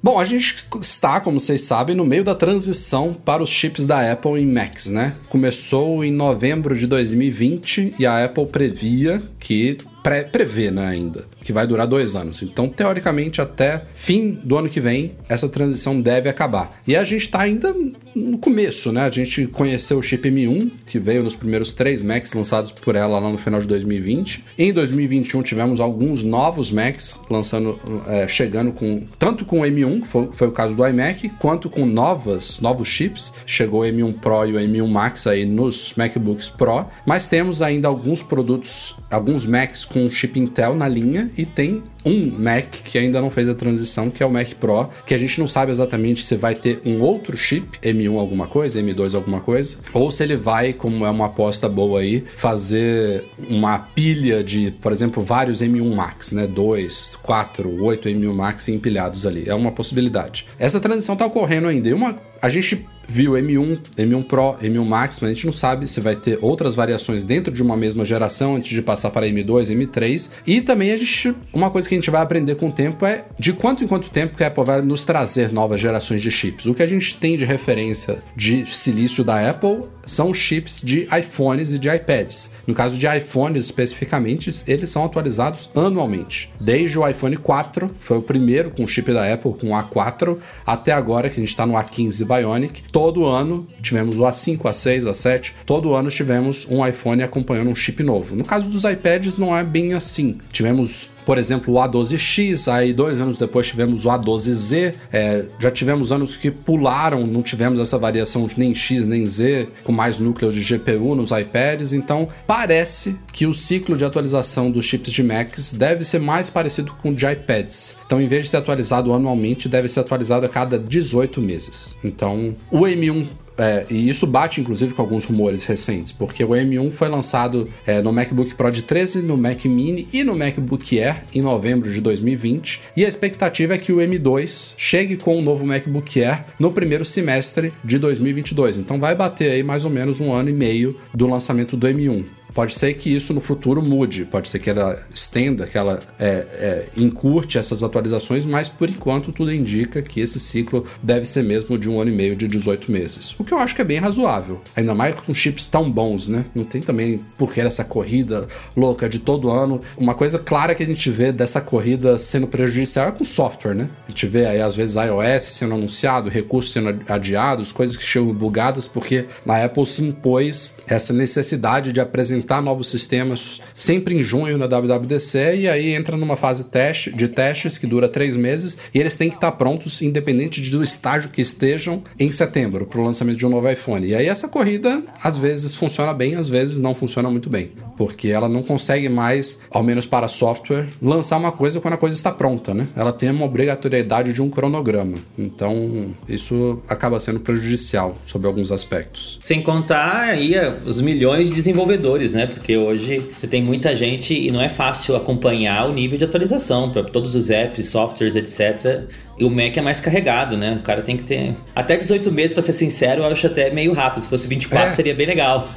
Bom, a gente está, como vocês sabem, no meio da transição para os chips da Apple em Macs, né? Começou em novembro de 2020 e a Apple previa que pré, prevê, né, ainda, que vai durar dois anos. Então, teoricamente, até fim do ano que vem, essa transição deve acabar. E a gente está ainda no começo, né? A gente conheceu o chip M1, que veio nos primeiros três Macs lançados por ela lá no final de 2020. Em 2021 tivemos alguns novos Macs lançando, é, chegando com tanto com o M1, que foi, foi o caso do iMac, quanto com novas, novos chips. Chegou o M1 Pro e o M1 Max aí nos MacBooks Pro, mas temos ainda alguns produtos, alguns Macs com chip Intel na linha e tem um Mac que ainda não fez a transição, que é o Mac Pro, que a gente não sabe exatamente se vai ter um outro chip, M1 alguma coisa, M2 alguma coisa, ou se ele vai, como é uma aposta boa aí, fazer uma pilha de, por exemplo, vários M1 Max, né? 2, 4, 8 M1 Max empilhados ali. É uma possibilidade. Essa transição tá ocorrendo ainda. E uma, a gente viu M1, M1 Pro, M1 Max, mas a gente não sabe se vai ter outras variações dentro de uma mesma geração antes de passar para M2, M3. E também a gente, uma coisa que a gente vai aprender com o tempo é de quanto em quanto tempo que a Apple vai nos trazer novas gerações de chips. O que a gente tem de referência de silício da Apple são chips de iPhones e de iPads. No caso de iPhones especificamente, eles são atualizados anualmente. Desde o iPhone 4, foi o primeiro com chip da Apple, com o A4, até agora que a gente está no A15 Bionic. Todo ano tivemos o A5, A6, A7. Todo ano tivemos um iPhone acompanhando um chip novo. No caso dos iPads, não é bem assim. Tivemos por exemplo, o A12X, aí dois anos depois tivemos o A12Z, é, já tivemos anos que pularam, não tivemos essa variação de nem X nem Z, com mais núcleos de GPU nos iPads, então parece que o ciclo de atualização dos chips de Macs deve ser mais parecido com o de iPads. Então, em vez de ser atualizado anualmente, deve ser atualizado a cada 18 meses. Então, o M1 é, e isso bate inclusive com alguns rumores recentes, porque o M1 foi lançado é, no MacBook Pro de 13, no Mac Mini e no MacBook Air em novembro de 2020. E a expectativa é que o M2 chegue com o novo MacBook Air no primeiro semestre de 2022. Então vai bater aí mais ou menos um ano e meio do lançamento do M1. Pode ser que isso no futuro mude, pode ser que ela estenda, que ela é, é, encurte essas atualizações, mas por enquanto tudo indica que esse ciclo deve ser mesmo de um ano e meio, de 18 meses. O que eu acho que é bem razoável, ainda mais com chips tão bons, né? Não tem também porquê essa corrida louca de todo ano. Uma coisa clara que a gente vê dessa corrida sendo prejudicial é com software, né? A gente vê aí às vezes iOS sendo anunciado, recursos sendo adiados, coisas que chegam bugadas porque a Apple se impôs essa necessidade de apresentar novos sistemas sempre em junho na WWDC e aí entra numa fase teste, de testes que dura três meses e eles têm que estar prontos independente do estágio que estejam em setembro para o lançamento de um novo iPhone. E aí essa corrida às vezes funciona bem, às vezes não funciona muito bem, porque ela não consegue mais, ao menos para software, lançar uma coisa quando a coisa está pronta, né? Ela tem uma obrigatoriedade de um cronograma. Então isso acaba sendo prejudicial sobre alguns aspectos. Sem contar aí os milhões de desenvolvedores né? Porque hoje você tem muita gente e não é fácil acompanhar o nível de atualização para todos os apps, softwares, etc. E o Mac é mais carregado, né? O cara tem que ter. Até 18 meses, para ser sincero, eu acho até meio rápido. Se fosse 24, É. seria bem legal.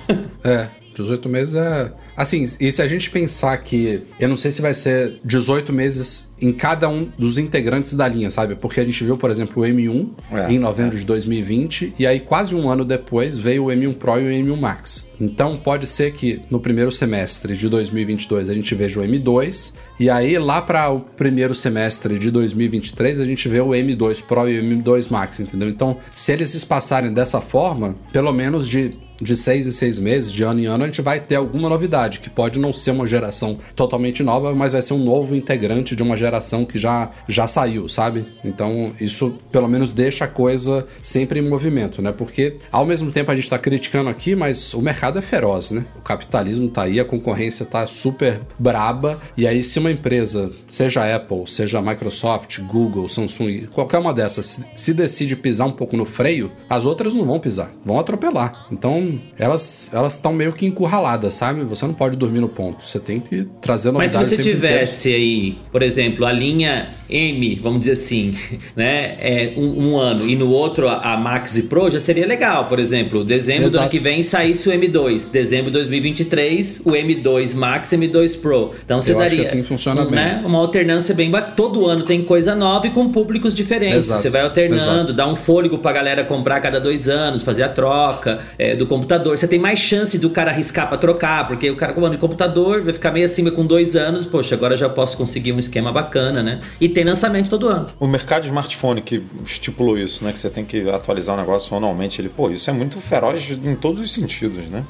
É, 18 meses é. Assim, e se a gente pensar que. Eu não sei se vai ser 18 meses em cada um dos integrantes da linha, sabe? Porque a gente viu, por exemplo, o M1 É, em novembro de 2020, e aí quase um ano depois veio o M1 Pro e o M1 Max. Então pode ser que no primeiro semestre de 2022 a gente veja o M2, e aí lá para o primeiro semestre de 2023 a gente vê o M2 Pro e o M2 Max, entendeu? Então, se eles espaçarem dessa forma, pelo menos de de seis em seis meses, de ano em ano, a gente vai ter alguma novidade, que pode não ser uma geração totalmente nova, mas vai ser um novo integrante de uma geração que já, já saiu, sabe? Então, isso pelo menos deixa a coisa sempre em movimento, né? Porque ao mesmo tempo a gente tá criticando aqui, mas o mercado é feroz, né? O capitalismo tá aí, a concorrência tá super braba, e aí se uma empresa, seja Apple, seja Microsoft, Google, Samsung, qualquer uma dessas, se decide pisar um pouco no freio, as outras não vão pisar, vão atropelar. Então, elas elas estão meio que encurraladas, sabe? Você não pode dormir no ponto, você tem que trazer Mas novidade se você tempo inteiro. tivesse aí, por exemplo, a linha M, vamos dizer assim, [laughs] né? É um, um ano e no outro a, Max e Pro, já seria legal. Por exemplo, dezembro do Exato. ano que vem saísse o M2. Dezembro de 2023, o M2 Max e M2 Pro. Então você Eu daria assim funciona né, uma alternância bem bacana. Todo ano tem coisa nova e com públicos diferentes. Exato. Você vai alternando, Exato. dá um fôlego pra galera comprar a cada dois anos, fazer a troca é, do computador. Você tem mais chance do cara arriscar pra trocar, porque o cara comando de computador vai ficar meio acima com dois anos. Poxa, agora já posso conseguir um esquema bacana, né? E tem lançamento todo ano. O mercado de smartphone que estipulou isso, né? Que você tem que atualizar o negócio anualmente. Ele, pô, isso é muito feroz em todos os sentidos, né?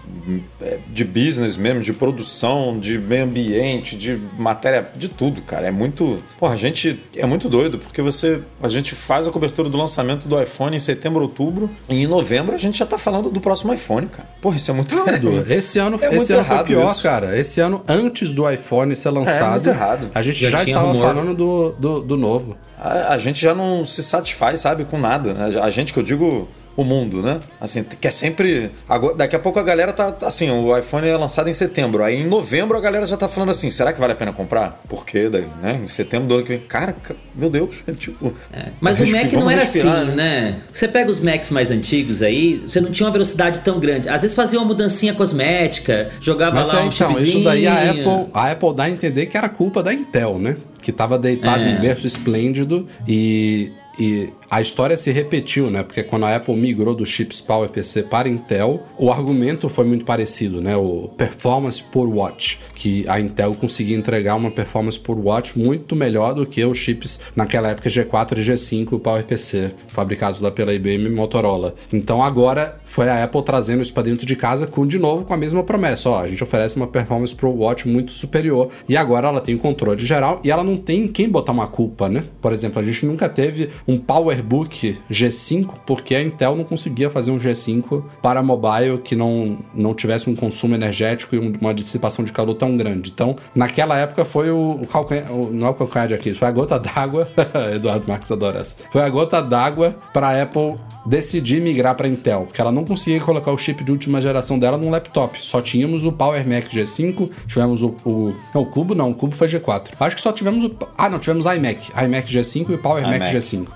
É, De business mesmo, de produção, de meio ambiente, de matéria, de tudo, cara. É muito. Pô, a gente é muito doido, porque você. A gente faz a cobertura do lançamento do iPhone em setembro, outubro, e em novembro a gente já tá falando do próximo iPhone, cara. Porra, isso é muito. Tudo. Esse ano, É esse ano foi errado pior, isso. cara. Esse ano, antes do iPhone ser lançado, muito errado. a gente Já já, estava rumor. falando do, do, do novo. A, a gente já não se satisfaz, sabe, com nada. né? A gente que eu digo o mundo, né? Assim, quer sempre. agora- daqui a pouco a galera tá. Assim, o iPhone é lançado em setembro. Aí em novembro a galera já tá falando assim: será que vale a pena comprar? Por quê? Daí, né? Em setembro do ano que vem. Cara, ca- meu Deus. [laughs] tipo. Mas o Mac não era respirar, assim, né? Você pega os Macs mais antigos aí, você não tinha uma velocidade tão grande. Às vezes fazia uma mudancinha cosmética, jogava Mas lá é, um então, chipzinho. isso daí a Apple, a Apple dá a entender que era culpa da Intel, né? Que tava deitada É. em berço esplêndido e, e a história se repetiu, né? Porque quando a Apple migrou dos chips PowerPC para Intel, o argumento foi muito parecido, né? O performance por watt, que a Intel conseguia entregar uma performance por watt muito melhor do que os chips naquela época G4 e G5 PowerPC, fabricados lá pela IBM e Motorola. Então agora foi a Apple trazendo isso para dentro de casa com de novo com a mesma promessa, ó, a gente oferece uma performance pro watch muito superior e agora ela tem controle geral e ela não tem quem botar uma culpa, né? Por exemplo, a gente nunca teve um PowerBook G5 porque a Intel não conseguia fazer um G5 para mobile que não, não tivesse um consumo energético e um- uma dissipação de calor tão grande. Então, naquela época foi o, o calcanhar, não é o calcanhar de Aquiles, foi a gota d'água. [laughs] Eduardo Marques adora essa. Foi a gota d'água para a Apple decidir migrar para Intel, porque ela não conseguia colocar o chip de última geração dela num laptop. Só tínhamos o Power Mac G5, tivemos o, o não, o Cubo não, o Cubo foi G4. Acho que só tivemos o ah, não, tivemos iMac, iMac G5 e o Power Mac iMac. G5.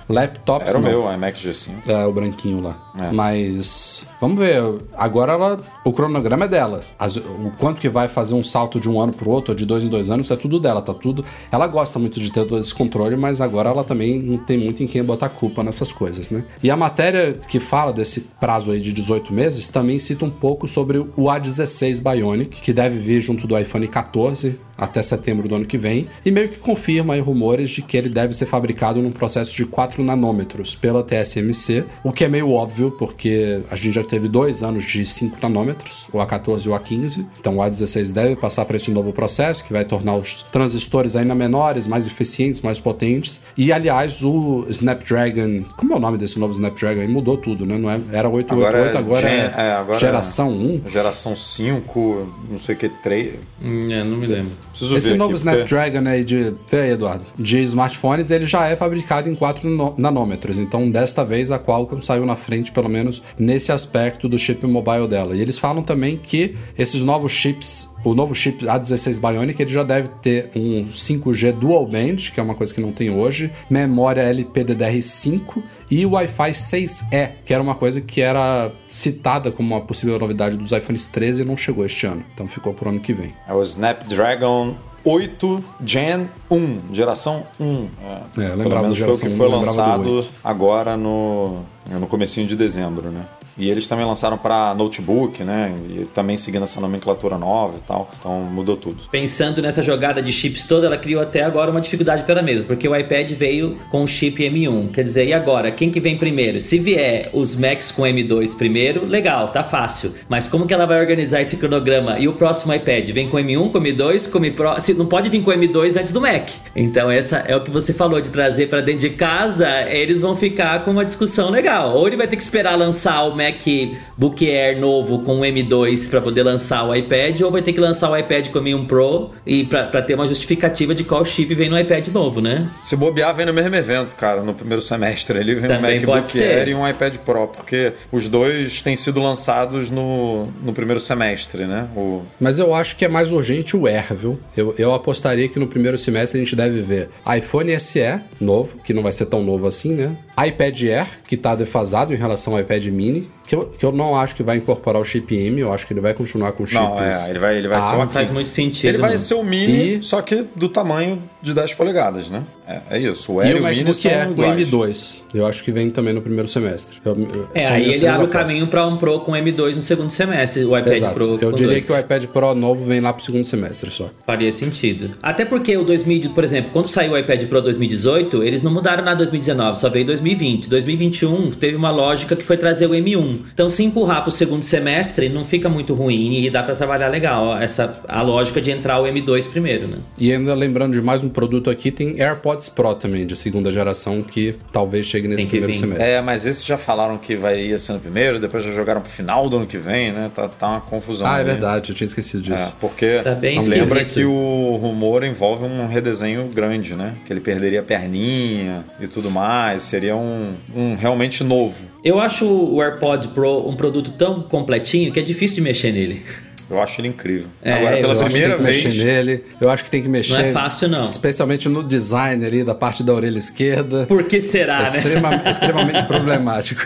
Laptops Era o não. meu iMac G5. É, o branquinho lá. É. Mas vamos ver. Agora ela, o cronograma é dela. As- o quanto que vai fazer um salto de um ano pro outro, ou de dois em dois anos, é tudo dela, tá tudo. Ela gosta muito de ter todo esse controle, mas agora ela também não tem muito em quem botar culpa nessas coisas, né? E a matéria que fala desse prazo aí de 18 meses também cita um pouco sobre o A16 Bionic, que deve vir junto do iPhone 14 até setembro do ano que vem, e meio que confirma aí rumores de que ele deve ser fabricado num processo de 4 nanômetros pela TSMC, o que é meio óbvio, porque a gente já teve dois anos de 5 nanômetros, o A14 e o A15, então o A16 deve passar para esse novo processo, que vai tornar os transistores ainda menores, mais eficientes, mais potentes, e aliás, o Snapdragon, como é o nome desse novo Snapdragon? aí? Mudou tudo, né? Não é, era 888, agora, Gen- é, é, agora geração 1. Geração 5, não sei o que, 3. Hum, é, não me lembro. Preciso Esse novo aqui, porque- Snapdragon aí de. Vê aí, Eduardo. De smartphones, ele já é fabricado em 4 nano- nanômetros. Então, desta vez, a Qualcomm saiu na frente, pelo menos nesse aspecto do chip mobile dela. E eles falam também que esses novos chips, o novo chip A16 Bionic, ele já deve ter um 5G dual band, que é uma coisa que não tem hoje, memória LPDDR5 e o Wi-Fi 6E, que era uma coisa que era citada como uma possível novidade dos iPhones 13 e não chegou este ano. Então ficou pro ano que vem. É o Snapdragon 8 Gen 1, geração 1. É, Pelo lembrava menos do foi o que 1, foi lançado 8. agora no, no comecinho de dezembro, né? E eles também lançaram para notebook, né? E também seguindo essa nomenclatura nova e tal. Então mudou tudo. Pensando nessa jogada de chips toda, ela criou até agora uma dificuldade para ela mesma, porque o iPad veio com o chip M1. Quer dizer, e agora? Quem que vem primeiro? Se vier os Macs com M2 primeiro, legal, tá fácil. Mas como que ela vai organizar esse cronograma? E o próximo iPad? Vem com M1, com M2, com M Pro? Se, não pode vir com M2 antes do Mac. Então essa é o que você falou de trazer para dentro de casa, eles vão ficar com uma discussão legal. Ou ele vai ter que esperar lançar o MacBook Air novo com o M2 para poder lançar o iPad, ou vai ter que lançar o iPad com o M1 Pro e para ter uma justificativa de qual chip vem no iPad novo, né? Se bobear, vem no mesmo evento, cara, no primeiro semestre. Ele vem Também um MacBook. Air e um iPad Pro, porque os dois têm sido lançados no, no primeiro semestre, né? O, Mas eu acho que é mais urgente o Air, viu? Eu, eu apostaria que no primeiro semestre a gente deve ver iPhone SE novo, que não vai ser tão novo assim, né? iPad Air, que tá defasado em relação ao iPad Mini, que eu, que eu não acho que vai incorporar o chip M, eu acho que ele vai continuar com chips. Não, é, ele vai, ele vai Ah, ser uma faz muito sentido. Ele vai não. ser o mini, E- só que do tamanho de 10 polegadas, né? É, é isso. O E Air e o o mini Air com iguais. M2. Eu acho que vem também no primeiro semestre. Eu- eu- É, aí ele abre o caminho para um Pro com M2 no segundo semestre, o iPad Exato. Pro Eu com diria dois. que o iPad Pro novo vem lá pro segundo semestre só. Faria sentido. Até porque o 2000, por exemplo, quando saiu o iPad Pro 2018, eles não mudaram na 2019, só veio 2020. 2021 teve uma lógica que foi trazer o M1. Então, se empurrar pro segundo semestre, não fica muito ruim e dá pra trabalhar legal. Essa a lógica de entrar o M2 primeiro, né? E ainda lembrando de mais um produto aqui, tem AirPods Pro também, de segunda geração, que talvez chegue nesse primeiro vir. semestre. É, mas esses já falaram que vai ir sendo primeiro, depois já jogaram pro final do ano que vem, né? Tá, tá uma confusão. Ah, é aí. verdade, eu tinha esquecido disso. É, porque Tá bem lembra que o rumor envolve um redesenho grande, né? Que ele perderia a perninha e tudo mais. Seria um, um realmente novo. Eu acho o AirPod Pro um produto tão completinho que é difícil de mexer nele. Eu acho ele incrível. É, Agora, eu pela Eu acho que primeira tem que vez. mexer nele. Eu acho que tem que mexer. Não é fácil, não. Especialmente no design ali da parte da orelha esquerda. Por que será, É né? extrema- [laughs] extremamente problemático.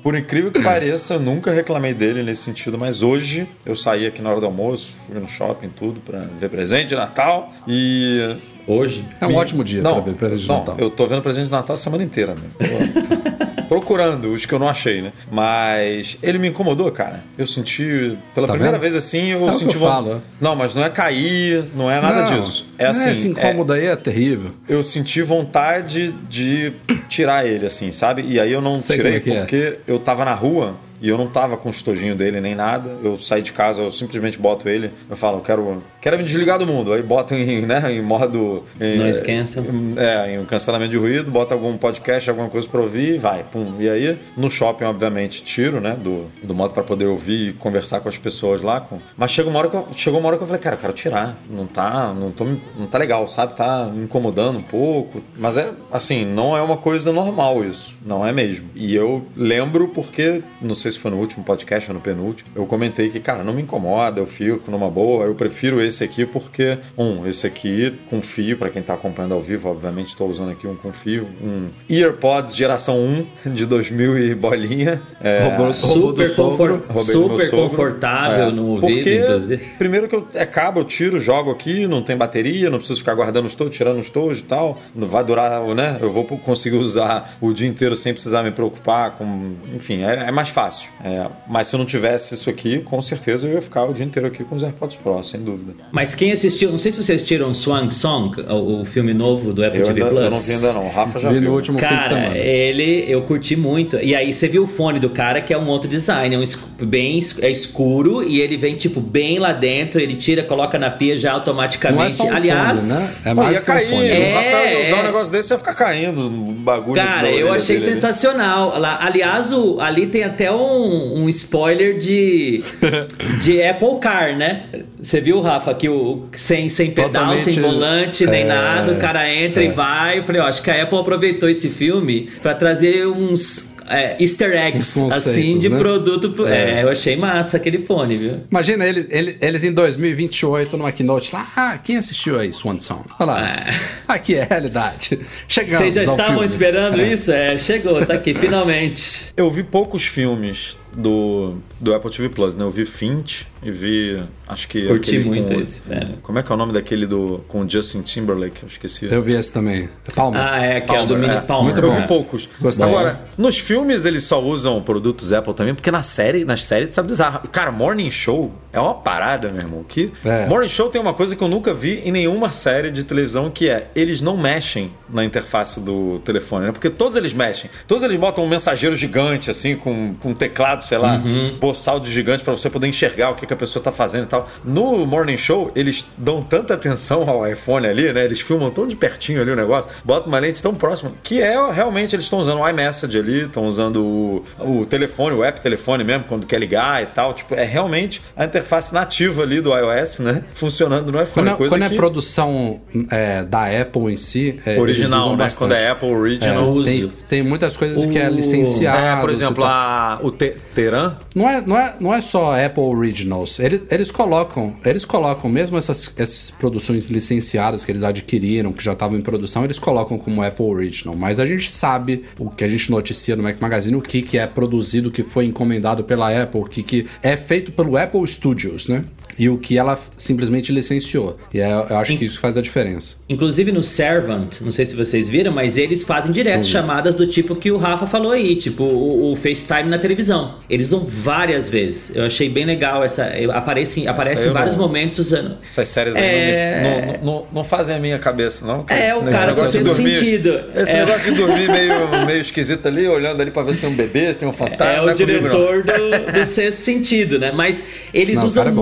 Por incrível que pareça, eu nunca reclamei dele nesse sentido, mas hoje eu saí aqui na hora do almoço, fui no shopping, tudo, pra ver presente de Natal e. Hoje. É um ótimo dia não, pra ver presente de não, Natal. Eu tô vendo presente de Natal a semana inteira, mesmo. [laughs] Procurando os que eu não achei, né? Mas ele me incomodou, cara. Eu senti. Pela Tá primeira vendo? vez assim, eu É senti. eu falo. Não, mas não é cair, não é nada Não, disso. É não assim. Esse é- incômodo aí é terrível. eu senti vontade de tirar ele, assim, sabe? E aí eu não Sei tirei é é. porque eu tava na rua e eu não tava com o estojinho dele nem nada. Eu saí de casa, eu simplesmente boto ele. Eu falo, eu quero, quero me desligar do mundo. Aí boto em, né, em modo. Em, Noise cancel. É, em cancelamento de ruído, bota algum podcast, alguma coisa pra ouvir e vai. Pum. E aí, no shopping, obviamente, tiro, né? Do, do modo pra poder ouvir e conversar com as pessoas lá. Com... Mas chegou uma, hora que eu, chegou uma hora que eu falei, cara, eu quero tirar. Não tá, não, tô, não tá legal, sabe? Tá me incomodando um pouco. Mas é, assim, não é uma coisa normal isso. Não é mesmo. E eu lembro porque, não sei se foi no último podcast ou no penúltimo, eu comentei que, cara, não me incomoda, eu fico numa boa. Eu prefiro esse aqui porque, um, esse aqui com fio, pra quem tá acompanhando ao vivo, obviamente estou usando aqui um com fio, um EarPods geração 1 [laughs] de 2000 e bolinha. É, Super, confor- super confortável É, no ouvido, Porque, inclusive. primeiro que eu é cabo, eu tiro, jogo aqui, não tem bateria, não preciso ficar guardando os tojos, tirando os tojos e tal. Não vai durar, né? Eu vou conseguir usar o dia inteiro sem precisar me preocupar com. Enfim, é, é mais fácil. É, mas se eu não tivesse isso aqui, com certeza eu ia ficar o dia inteiro aqui com os AirPods Pro, sem dúvida. Mas quem assistiu, não sei se vocês assistiram Swang Song, o, o filme novo do Apple Eu, TV ainda, Plus. eu não vi ainda não. O Rafa já Vi viu. no último fim de Cara, semana. ele eu curti muito. E aí você viu o fone do cara, que é um outro design, é um esc- bem é escuro e ele vem tipo bem lá dentro, ele tira, coloca na pia já automaticamente. Não é só um Aliás, fone, né? É mais ia que um cair, fone. É, o Rafael ia usar é. um negócio desse ia ficar caindo o bagulho. Cara, eu achei dele sensacional. Lá, aliás, o, ali tem até um, um spoiler de, [laughs] de Apple Car, né? Você viu, Rafa, que o sem, sem pedal, Totalmente, sem volante, nem é, nada, o cara entra e é. vai. Eu falei, ó, acho que a Apple aproveitou esse filme pra trazer uns é, easter eggs, assim, de né? produto. pro- É. eu achei massa aquele fone, viu? Imagina ele- ele- eles em 2028 numa keynote lá. Ah, quem assistiu aí Swan Song? Olha lá. É. Aqui é a realidade. [laughs] Chegamos Vocês já ao estavam filme. esperando isso? É, chegou, tá aqui, finalmente. Eu vi poucos filmes do, do Apple TV Plus, né? Eu vi Finch e vi. Acho que. Curti muito com, esse, velho. Como é que é o nome daquele do. com o Justin Timberlake? Eu esqueci. Eu vi esse também. Palma. Ah, é, que é o do Mini é. Palmer. Muito Eu bom. vi poucos. Gostei. Agora, nos filmes eles só usam produtos Apple também, porque na série, nas séries tá bizarro. Cara, Morning Show é uma parada, meu irmão. Que É. Morning Show tem uma coisa que eu nunca vi em nenhuma série de televisão, que é eles não mexem na interface do telefone, né? Porque todos eles mexem. Todos eles botam um mensageiro gigante, assim, com, com um teclado, sei lá, Uhum. boçal de gigante pra você poder enxergar o que, que a pessoa tá fazendo e tal. No Morning Show, eles dão tanta atenção ao iPhone ali, né? Eles filmam tão de pertinho ali o negócio, botam uma lente tão próxima, que é realmente eles estão usando o iMessage ali, estão usando o, o telefone, o app telefone mesmo, quando quer ligar e tal. Tipo, é realmente a interface nativa ali do iOS, né? Funcionando no iPhone. Quando, é- coisa quando é que- produção é, da Apple em si. é, eles original, usam né? bastante. Quando é Apple Original. uso. Tem, tem muitas coisas que é O- licenciado. É, por exemplo, a, o Te- Teran. Não é, não, é, não é só Apple Originals. Eles, eles colocam, eles colocam mesmo essas, essas produções licenciadas que eles adquiriram, que já estavam em produção, eles colocam como Apple Original. Mas a gente sabe o que a gente noticia no Mac Magazine, o que, que é produzido, o que foi encomendado pela Apple, o que, que é feito pelo Apple Studios, né? E o que ela simplesmente licenciou. E é- eu acho que isso faz a diferença. Inclusive no Servant, não sei se vocês viram, mas eles fazem direto chamadas do tipo que o Rafa falou aí, tipo o, o FaceTime na televisão. Eles usam várias vezes. Eu achei bem legal essa. Aparece, aparece em vários não- momentos usando. Essas séries aí É. não, não, não, não fazem a minha cabeça, não. cara. É, o cara fez dormir- sentido. Esse É. negócio de dormir meio, meio esquisito ali, olhando ali pra ver se tem um bebê, se tem um fantasma. É não o comigo, não. diretor do, do sexto sentido, né? Mas eles Não, usam cara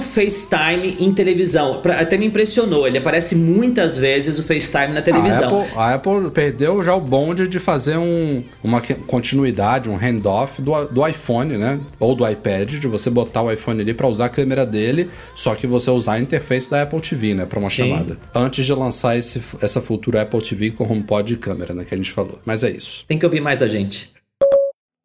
muito FaceTime em televisão. Pra- até me impressionou. Ele aparece muitas vezes o FaceTime na A televisão. Apple, a Apple perdeu já o bonde de fazer um, uma continuidade, um handoff do, do iPhone, né? Ou do iPad, de você botar o iPhone ali para usar a câmera dele, só que você usar a interface da Apple TV, né? Para uma Sim. chamada. Antes de lançar esse, essa futura Apple TV com HomePod e câmera, né? Que a gente falou. Mas é isso. Tem que ouvir mais a gente.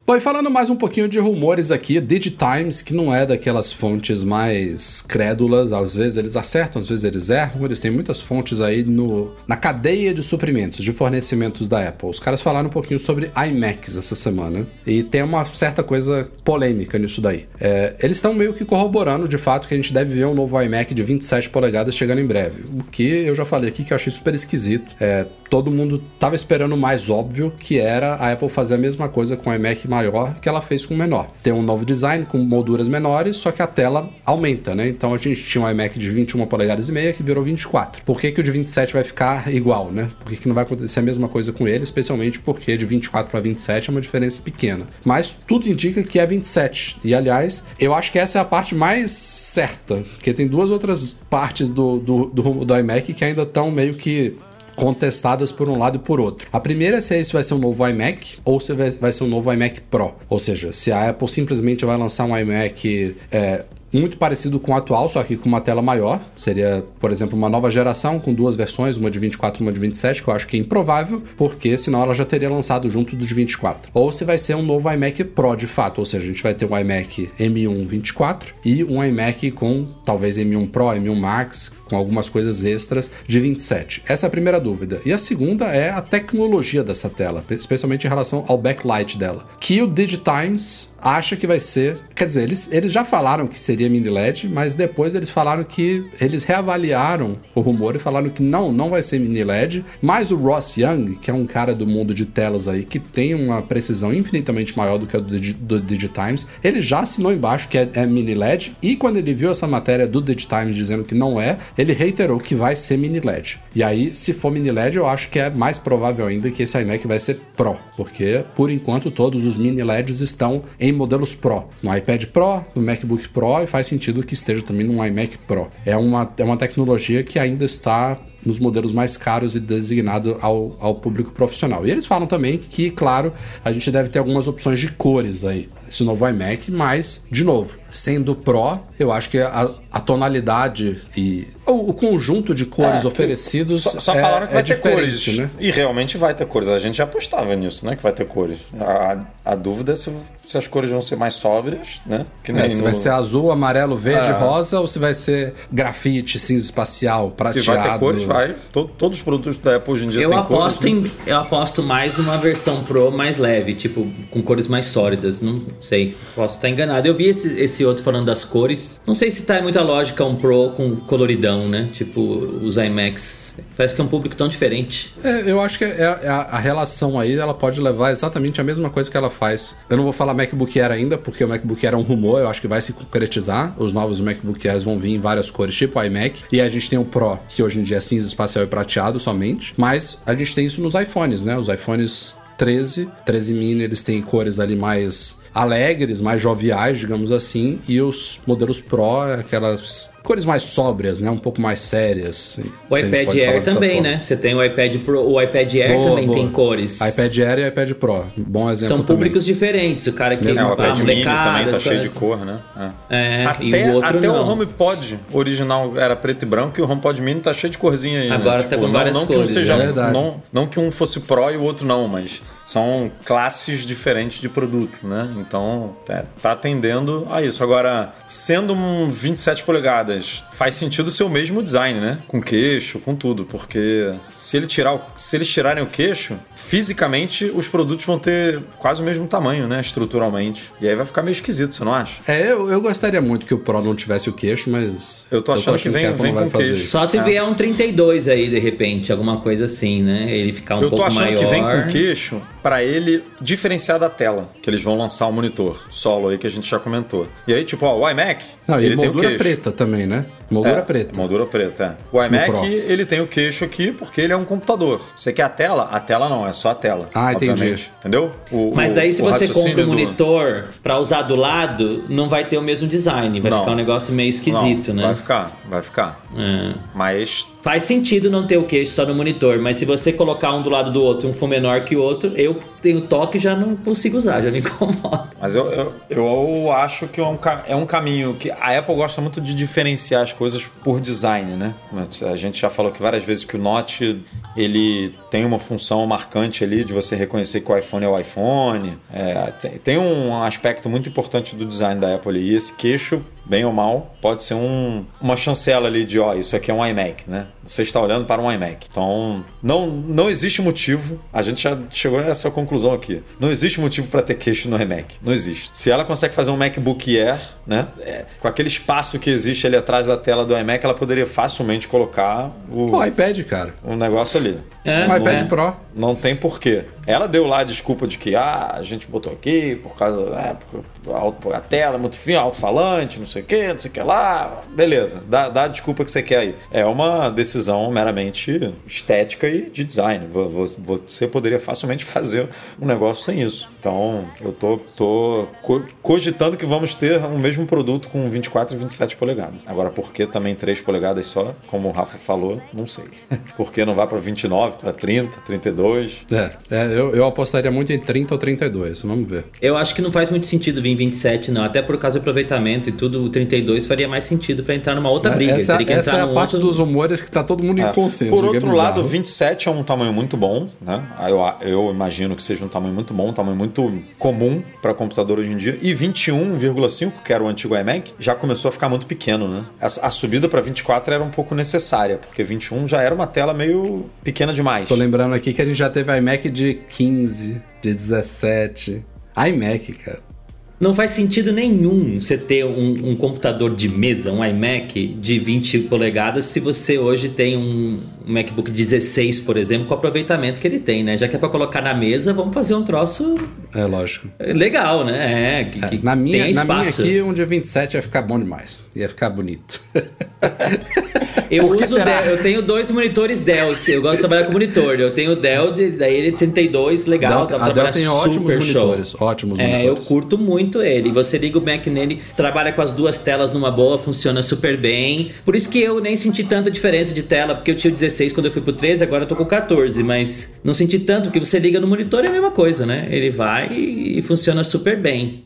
Bom, e falando mais um pouquinho de rumores aqui, Digitimes, que não é daquelas fontes mais crédulas, às vezes eles acertam, às vezes eles erram, eles têm muitas fontes aí no, na cadeia de suprimentos, de fornecimentos da Apple. Os caras falaram um pouquinho sobre iMacs essa semana, e tem uma certa coisa polêmica nisso daí. É, eles estão meio que corroborando, de fato, que a gente deve ver um novo iMac de 27 polegadas chegando em breve, o que eu já falei aqui que eu achei super esquisito. É, todo mundo tava esperando o mais óbvio, que era a Apple fazer a mesma coisa com o iMac maior que ela fez com o menor. Tem um novo design com molduras menores, só que a tela aumenta, né? Então a gente tinha um iMac de 21 polegadas e meia que virou 24. Por que, que o de 27 vai ficar igual, né? Por que, que não vai acontecer a mesma coisa com ele, especialmente porque de 24 para 27 é uma diferença pequena. Mas tudo indica que é 27. E aliás, eu acho que essa é a parte mais certa, porque tem duas outras partes do, do, do, do iMac que ainda estão meio que contestadas por um lado e por outro. A primeira é se esse vai ser um novo iMac ou se vai ser um novo iMac Pro. Ou seja, se a Apple simplesmente vai lançar um iMac é, muito parecido com o atual, só que com uma tela maior. Seria, por exemplo, uma nova geração com duas versões, uma de 24 e uma de 27, que eu acho que é improvável, porque senão ela já teria lançado junto do de 24. Ou se vai ser um novo iMac Pro de fato, ou seja, a gente vai ter um iMac M1 24 e um iMac com talvez M1 Pro, M1 Max, com algumas coisas extras de 27. Essa é a primeira dúvida. E a segunda é a tecnologia dessa tela, especialmente em relação ao backlight dela, que o Digitimes acha que vai ser, quer dizer, eles, eles já falaram que seria mini LED, mas depois eles falaram que eles reavaliaram o rumor e falaram que não, não vai ser mini LED, mas o Ross Young, que é um cara do mundo de telas aí que tem uma precisão infinitamente maior do que a do, Digi- do Digitimes, ele já assinou embaixo que é, é mini LED e quando ele viu essa matéria do Digitimes dizendo que não é, ele reiterou que vai ser mini LED. E aí, se for mini LED, eu acho que é mais provável ainda que esse iMac vai ser Pro, porque por enquanto todos os mini LEDs estão em modelos Pro, no iPad Pro, no MacBook Pro e faz sentido que esteja também no iMac Pro. É uma, é uma tecnologia que ainda está nos modelos mais caros e designado ao, ao público profissional. E eles falam também que, claro, a gente deve ter algumas opções de cores aí esse novo iMac, mas, de novo, sendo Pro, eu acho que a, a tonalidade e o, o, conjunto de cores é, oferecidos. Só, só é, falaram que vai é ter cores. Né? E realmente vai ter cores. A gente já apostava nisso, né? Que vai ter cores. A, a dúvida é se, se, as cores vão ser mais sóbrias, né? Que é, se no... vai ser azul, amarelo, verde, é. rosa, ou se vai ser grafite, cinza espacial, prateado. Se vai ter cores, vai. Todo, todos os produtos da Apple hoje em dia eu tem aposto cores. Em, eu aposto mais numa versão Pro mais leve, tipo, com cores mais sólidas. Não sei. Posso estar enganado. Eu vi esse, esse outro falando das cores. Não sei se tá em muita lógica um Pro com coloridão, né? Tipo, os iMacs. Parece que é um público tão diferente. É, eu acho que é, é a, a, relação aí ela pode levar exatamente a mesma coisa que ela faz. Eu não vou falar MacBook Air ainda, porque o MacBook Air é um rumor, eu acho que vai se concretizar. Os novos MacBook Airs vão vir em várias cores, tipo iMac. E a gente tem o Pro, que hoje em dia é cinza, espacial e prateado somente. Mas a gente tem isso nos iPhones, né? Os iPhones 13, 13 mini, eles têm cores ali mais alegres, mais joviais, digamos assim, e os modelos Pro, aquelas cores mais sóbrias, né? Um pouco mais sérias. O iPad Air também, né? Você tem o iPad Pro, o iPad Air boa, também boa. tem cores. iPad Air e iPad Pro, bom exemplo. São públicos também. diferentes. O cara que é, o iPad Mini também tá cheio de cor, né? É, é até, e o outro até não. o HomePod original era preto e branco e o HomePod Mini tá cheio de corzinha aí. Né? Agora né? tá tipo, com várias não, cores. Que um seja, é não, não que um fosse Pro e o outro não, mas são classes diferentes de produto, né? Então, é, tá atendendo a isso. Agora, sendo um 27 polegadas, faz sentido ser o mesmo design, né? Com queixo, com tudo, porque se ele tirar, o, se eles tirarem o queixo, fisicamente os produtos vão ter quase o mesmo tamanho, né? Estruturalmente. E aí vai ficar meio esquisito, você não acha? É, eu, eu gostaria muito que o Pro não tivesse o queixo, mas eu tô achando, eu tô achando que, vem, que vem com queixo. Só se é. vier um 32 aí de repente, alguma coisa assim, né? Ele ficar um pouco maior. Eu tô achando maior. que vem com queixo para ele diferenciar da tela, que eles vão lançar o um monitor solo aí que a gente já comentou. E aí, tipo, ó, o iMac. Não, ele e tem moldura preta também, né? Moldura é, preta. Moldura preta, é. O iMac, ele tem o queixo aqui porque ele é um computador. Você quer a tela? A tela não, é só a tela. Ah, entendi. Entendeu? O, Mas daí, se você compra um monitor do... para usar do lado, não vai ter o mesmo design. Vai não. ficar um negócio meio esquisito, não, né? Vai ficar, vai ficar. É. Mas Faz sentido não ter o queixo só no monitor, mas se você colocar um do lado do outro e um for menor que o outro, eu tenho toque e já não consigo usar, já me [laughs] incomoda. Mas eu, eu, eu acho que é um, é um caminho que a Apple gosta muito de diferenciar as coisas por design, né? A gente já falou que várias vezes que o Note ele tem uma função marcante ali de você reconhecer que o iPhone é o iPhone. É, tem, tem um aspecto muito importante do design da Apple e esse queixo bem ou mal, pode ser um, uma chancela ali de, ó, isso aqui é um iMac, né? Você está olhando para um iMac. Então, não, não existe motivo, a gente já chegou nessa conclusão aqui, não existe motivo para ter queixo no iMac. Não existe. Se ela consegue fazer um MacBook Air, né? É, com aquele espaço que existe ali atrás da tela do iMac, ela poderia facilmente colocar o... O iPad, cara. Um negócio ali. É, um iPad é. Pro. Não tem porquê. Ela deu lá a desculpa de que ah, a gente botou aqui por causa é, porque a tela é muito fina, alto-falante, não sei o que, não sei o que lá. Beleza, dá, dá a desculpa que você quer aí. É uma decisão meramente estética e de design. Você poderia facilmente [laughs] fazer um negócio sem isso. Então, eu tô, tô cogitando que vamos ter o mesmo produto com 24 e 27 polegadas. Agora, por que também 3 polegadas só? Como o Rafa falou, não sei. [laughs] por que não vai para 29, para 30, 32? É, é eu, eu apostaria muito em 30 ou 32, vamos ver. Eu acho que não faz muito sentido vir 27, não. Até por causa do aproveitamento e tudo, o 32 faria mais sentido para entrar numa outra briga. Essa, essa é a parte outro... dos humores que tá todo mundo é. em consenso. Por outro é lado, 27 é um tamanho muito bom, né? Eu, eu imagino que seja um tamanho muito bom, um tamanho muito comum para computador hoje em dia. E 21,5, que era o antigo iMac, já começou a ficar muito pequeno, né? A, a subida para 24 era um pouco necessária, porque 21 já era uma tela meio pequena demais. Tô lembrando aqui que a gente já teve iMac de 15, de 17. iMac, cara. Não faz sentido nenhum você ter um, um, computador de mesa, um iMac de 20 polegadas, se você hoje tem um MacBook 16, por exemplo, com o aproveitamento que ele tem, né? Já que é para colocar na mesa, vamos fazer um troço É lógico. Legal, né? É, que, É, na minha, tenha na minha espaço. aqui, um dia 27 ia ficar bom demais. Ia ficar bonito. [laughs] Eu uso? Dell, eu tenho dois monitores Dell, eu gosto de trabalhar com monitor. Eu tenho o Dell, de- daí ele é 32, legal, Dell- pra a Dell tem ótimos show. monitores, ótimos É, eu monitores. curto muito ele. Você liga o Mac nele, trabalha com as duas telas numa boa, funciona super bem. Por isso que eu nem senti tanta diferença de tela, porque eu tinha o 16 quando eu fui pro 13, agora eu tô com o 14, mas não senti tanto, porque você liga no monitor é a mesma coisa, né? Ele vai e funciona super bem.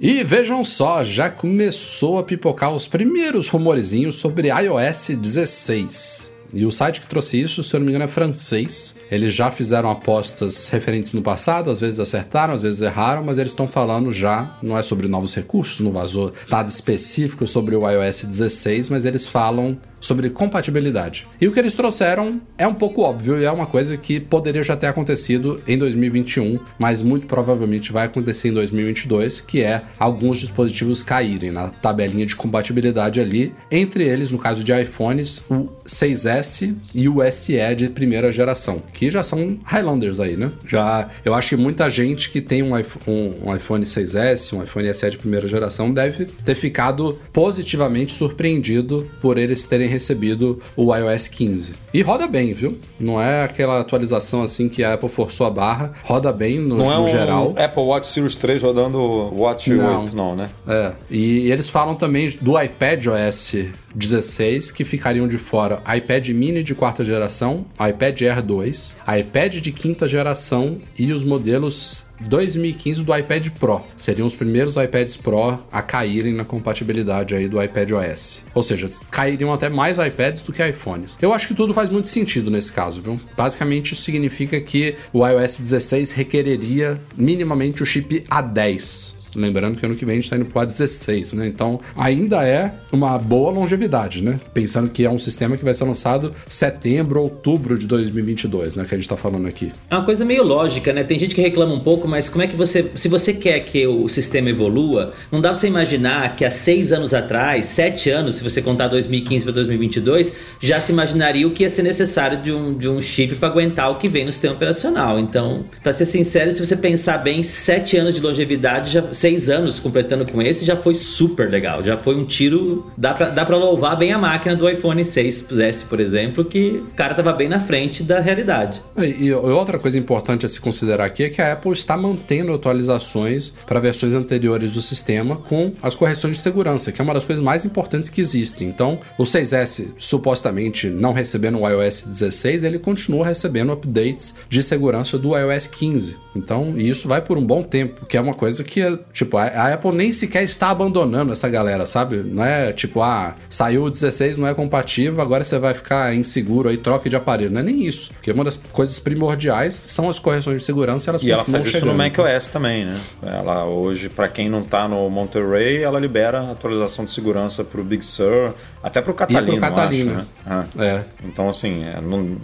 E vejam só, já começou a pipocar os primeiros rumorzinhos sobre iOS 16. E o site que trouxe isso, se eu não me engano, é francês. Eles já fizeram apostas referentes no passado, às vezes acertaram, às vezes erraram, mas eles estão falando já, não é sobre novos recursos, não vazou nada específico sobre o iOS 16, mas eles falam sobre compatibilidade. E o que eles trouxeram é um pouco óbvio e é uma coisa que poderia já ter acontecido em 2021, mas muito provavelmente vai acontecer em 2022, que é alguns dispositivos caírem na tabelinha de compatibilidade ali, entre eles, no caso de iPhones, o 6S e o SE de primeira geração, que já são Highlanders aí, né? Já, eu acho que muita gente que tem um iPhone, um, iPhone 6S, um iPhone SE de primeira geração, deve ter ficado positivamente surpreendido por eles terem recebido o iOS 15. E roda bem, viu? Não é aquela atualização assim que a Apple forçou a barra, roda bem no, Não é no um geral. Apple Watch Series 3 rodando Watch Não. 8, não, né? É, e eles falam também do iPad OS 16 que ficariam de fora iPad mini de quarta geração, iPad Air 2, iPad de quinta geração e os modelos 2015 do iPad Pro. Seriam os primeiros iPads Pro a caírem na compatibilidade aí do iPad OS. Ou seja, cairiam até mais iPads do que iPhones. Eu acho que tudo faz muito sentido nesse caso, viu? Basicamente isso significa que o iOS 16 requereria minimamente o chip A10. Lembrando que ano que vem a gente tá indo pro A16, né? Então ainda é uma boa longevidade, né? Pensando que é um sistema que vai ser lançado setembro, outubro de 2022, né? Que a gente tá falando aqui. É uma coisa meio lógica, né? Tem gente que reclama um pouco, mas como é que você. Se você quer que o sistema evolua, não dá pra você imaginar que há seis anos atrás, sete anos, se você contar 2015 para 2022, já se imaginaria o que ia ser necessário de um, de um chip para aguentar o que vem no sistema operacional. Então, pra ser sincero, se você pensar bem, sete anos de longevidade, já, seis anos completando com esse, já foi super legal. Já foi um tiro. Dá pra, dá pra louvar bem a máquina do iPhone 6S, por exemplo, que o cara tava bem na frente da realidade. E, e outra coisa importante a se considerar aqui é que a Apple está mantendo atualizações para versões anteriores do sistema com as correções de segurança, que é uma das coisas mais importantes que existem. Então, o 6S, supostamente não recebendo o iOS 16, ele continua recebendo updates de segurança do iOS 15. Então, isso vai por um bom tempo, que é uma coisa que, tipo, a, Apple nem sequer está abandonando essa galera, sabe? Não é tipo, ah, saiu o 16, não é compatível, agora você vai ficar inseguro aí, troque de aparelho. Não é nem isso. Porque uma das coisas primordiais são as correções de segurança, elas E ela faz isso chegando. no macOS também, né? Ela hoje, para quem não tá no Monterey, ela libera atualização de segurança pro Big Sur, até pro Catalina, eu Catalina. acho, né? Ah. É. Então, assim, é, não,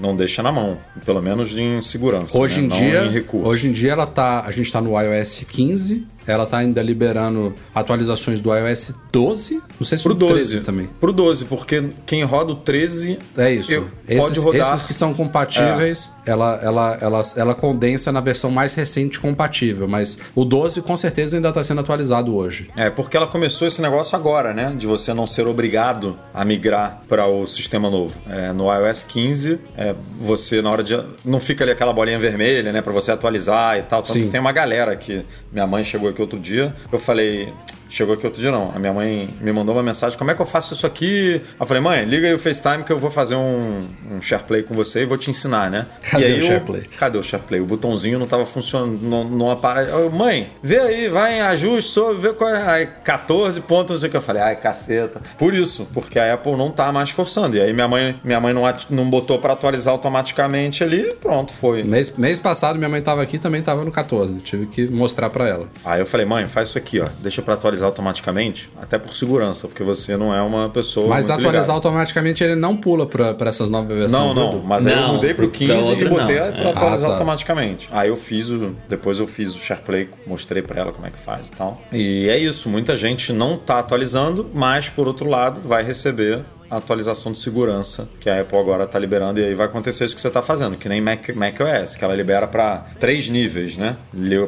não deixa na mão, pelo menos em segurança. Hoje né? em Não dia, em recurso. hoje em dia ela tá, a gente tá no iOS 15, ela tá ainda liberando atualizações do iOS 12, não sei se Pro o 12 13 também. Pro 12, porque quem roda o 13 É isso. eu- esses, pode rodar. esses que são compatíveis, ela, ela, ela, ela condensa na versão mais recente compatível, mas o 12 com certeza ainda está sendo atualizado hoje. É, porque ela começou esse negócio agora, né? De você não ser obrigado a migrar para o sistema novo. É, no iOS 15, é, você na hora de. Não fica ali aquela bolinha vermelha, né? Para você atualizar e tal. Tanto Sim. que tem uma galera que. Minha mãe chegou aqui outro dia, eu falei. Chegou aqui outro dia, não. A minha mãe me mandou uma mensagem: como é que eu faço isso aqui? Eu falei, mãe, liga aí o FaceTime que eu vou fazer um, um SharePlay com você e vou te ensinar, né? Cadê aí o eu- SharePlay? Cadê o SharePlay? O botãozinho não tava funcionando, não, não aparece. Eu, Mãe, vê aí, vai em ajuste, só vê qual é. Aí, 14 pontos, não sei o que. Eu falei, ai, caceta. Por isso, porque a Apple não tá mais forçando. E aí minha mãe, minha mãe não, não botou pra atualizar automaticamente ali, pronto, foi. Mês, mês passado minha mãe estava aqui também estava no 14, tive que mostrar para ela. Aí eu falei, mãe, faz isso aqui, ó. Deixa pra atualizar automaticamente, até por segurança, porque você não é uma pessoa. Mas muito atualizar ligada. automaticamente ele não pula para essas novas versões. Não, não, mas aí eu Não, mudei pro pra 15 e botei não, pra é. atualizar Ah, tá. automaticamente. Aí eu fiz o. Depois eu fiz o SharePlay, mostrei pra ela como é que faz e tal. E é isso, muita gente não tá atualizando, mas por outro lado vai receber a atualização de segurança que a Apple agora está liberando e aí vai acontecer isso que você está fazendo, que nem Mac, Mac OS, que ela libera para três níveis, né?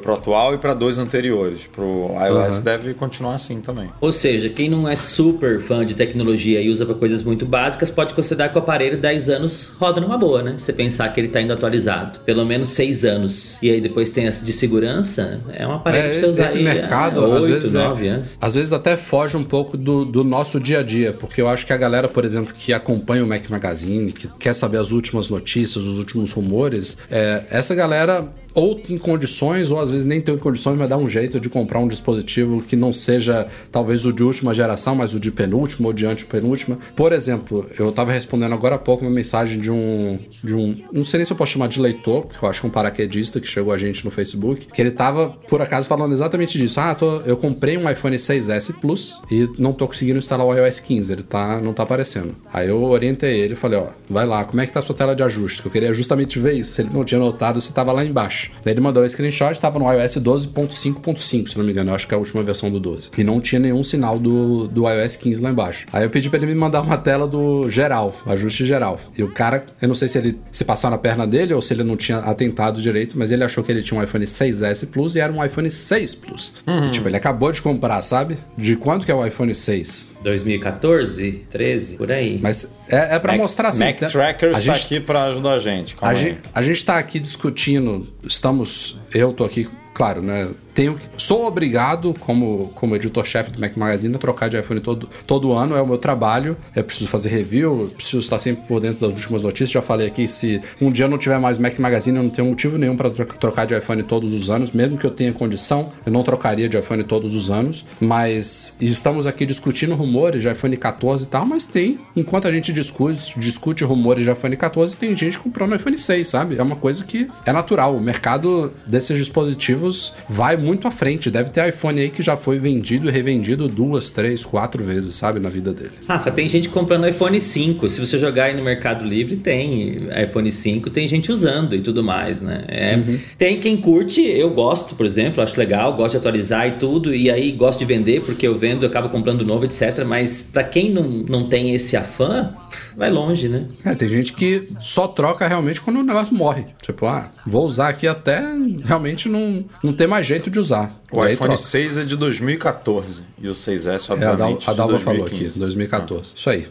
Para o atual e para dois anteriores. Para o iOS uhum. deve continuar assim também. Ou seja, quem não é super fã de tecnologia e usa para coisas muito básicas pode considerar que o aparelho 10 anos roda numa boa, né? Você pensar que ele está indo atualizado, pelo menos 6 anos. E aí depois tem essa de segurança, é um aparelho é, para você usar esse aí, mercado, é, 8, às vezes, 9 é, anos. Às vezes até foge um pouco do, do nosso dia a dia, porque eu acho que a galera, por exemplo, que acompanha o Mac Magazine, que quer saber as últimas notícias, os últimos rumores, é, essa galera ou tem condições, ou às vezes nem tem condições, mas dá um jeito de comprar um dispositivo que não seja talvez o de última geração, mas o de penúltima ou de antepenúltima. Por exemplo, eu estava respondendo agora há pouco uma mensagem de um, de um. Não sei nem se eu posso chamar de leitor, porque eu acho que é um paraquedista que chegou a gente no Facebook, que ele estava, por acaso, falando exatamente disso. Ah, tô, eu comprei um iPhone 6S Plus e não tô conseguindo instalar o iOS 15, ele tá, não tá aparecendo. Aí eu orientei ele e falei, ó, vai lá, como é que tá a sua tela de ajuste? Que eu queria justamente ver isso, se ele não tinha notado, se tava lá embaixo Daí ele mandou um screenshot, estava no iOS 12.5.5, se não me engano, eu acho que é a última versão do 12. E não tinha nenhum sinal do, do iOS 15 lá embaixo. Aí eu pedi para ele me mandar uma tela do geral, ajuste geral. E o cara, eu não sei se ele se passou na perna dele ou se ele não tinha atentado direito, mas ele achou que ele tinha um iPhone 6S Plus e era um iPhone 6 Plus. Uhum. E, tipo, ele acabou de comprar, sabe? De quanto que é o iPhone 6? 2014, 13, por aí. Mas é, é para mostrar assim. Mac Trackers está aqui para ajudar a gente. A gente, a gente tá aqui discutindo, estamos, eu tô aqui claro, né? Tenho, sou obrigado, como, como editor-chefe do Mac Magazine, a trocar de iPhone todo, todo ano. É o meu trabalho. Eu preciso fazer review, preciso estar sempre por dentro das últimas notícias. Já falei aqui, se um dia eu não tiver mais Mac Magazine, eu não tenho motivo nenhum para trocar de iPhone todos os anos. Mesmo que eu tenha condição, eu não trocaria de iPhone todos os anos. Mas estamos aqui discutindo rumores de iPhone 14 e tal, mas tem, enquanto a gente discute, discute rumores de iPhone 14, tem gente comprando iPhone 6, sabe? É uma coisa que é natural. O mercado desses dispositivos vai muito à frente. Deve ter iPhone aí que já foi vendido e revendido duas, três, quatro vezes, sabe, na vida dele. Rafa, tem gente comprando iPhone 5. Se você jogar aí no Mercado Livre, tem iPhone 5, tem gente usando e tudo mais, né? É, uhum. Tem quem curte, eu gosto, por exemplo, acho legal, gosto de atualizar e tudo, e aí gosto de vender, porque eu vendo, eu acabo comprando novo, etc. Mas para quem não, não tem esse afã, vai longe, né? É, tem gente que só troca realmente quando o negócio morre. Tipo, ah, vou usar aqui até realmente não, não ter mais jeito de usar. O iPhone troca. 6 é de 2014 e o 6S, obviamente. É, a Dalva falou aqui, 2014. Ah. Isso aí.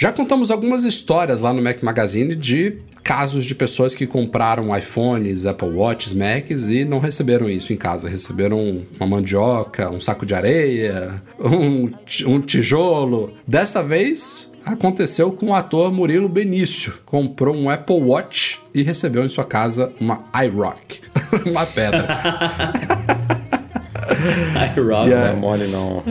Já contamos algumas histórias lá no Mac Magazine de casos de pessoas que compraram iPhones, Apple Watches, Macs e não receberam isso em casa. Receberam uma mandioca, um saco de areia, um, um tijolo. Desta vez, aconteceu com o ator Murilo Benício. Comprou um Apple Watch e recebeu em sua casa uma iRock, [laughs] uma pedra. [laughs] iRock yeah. não é mole não.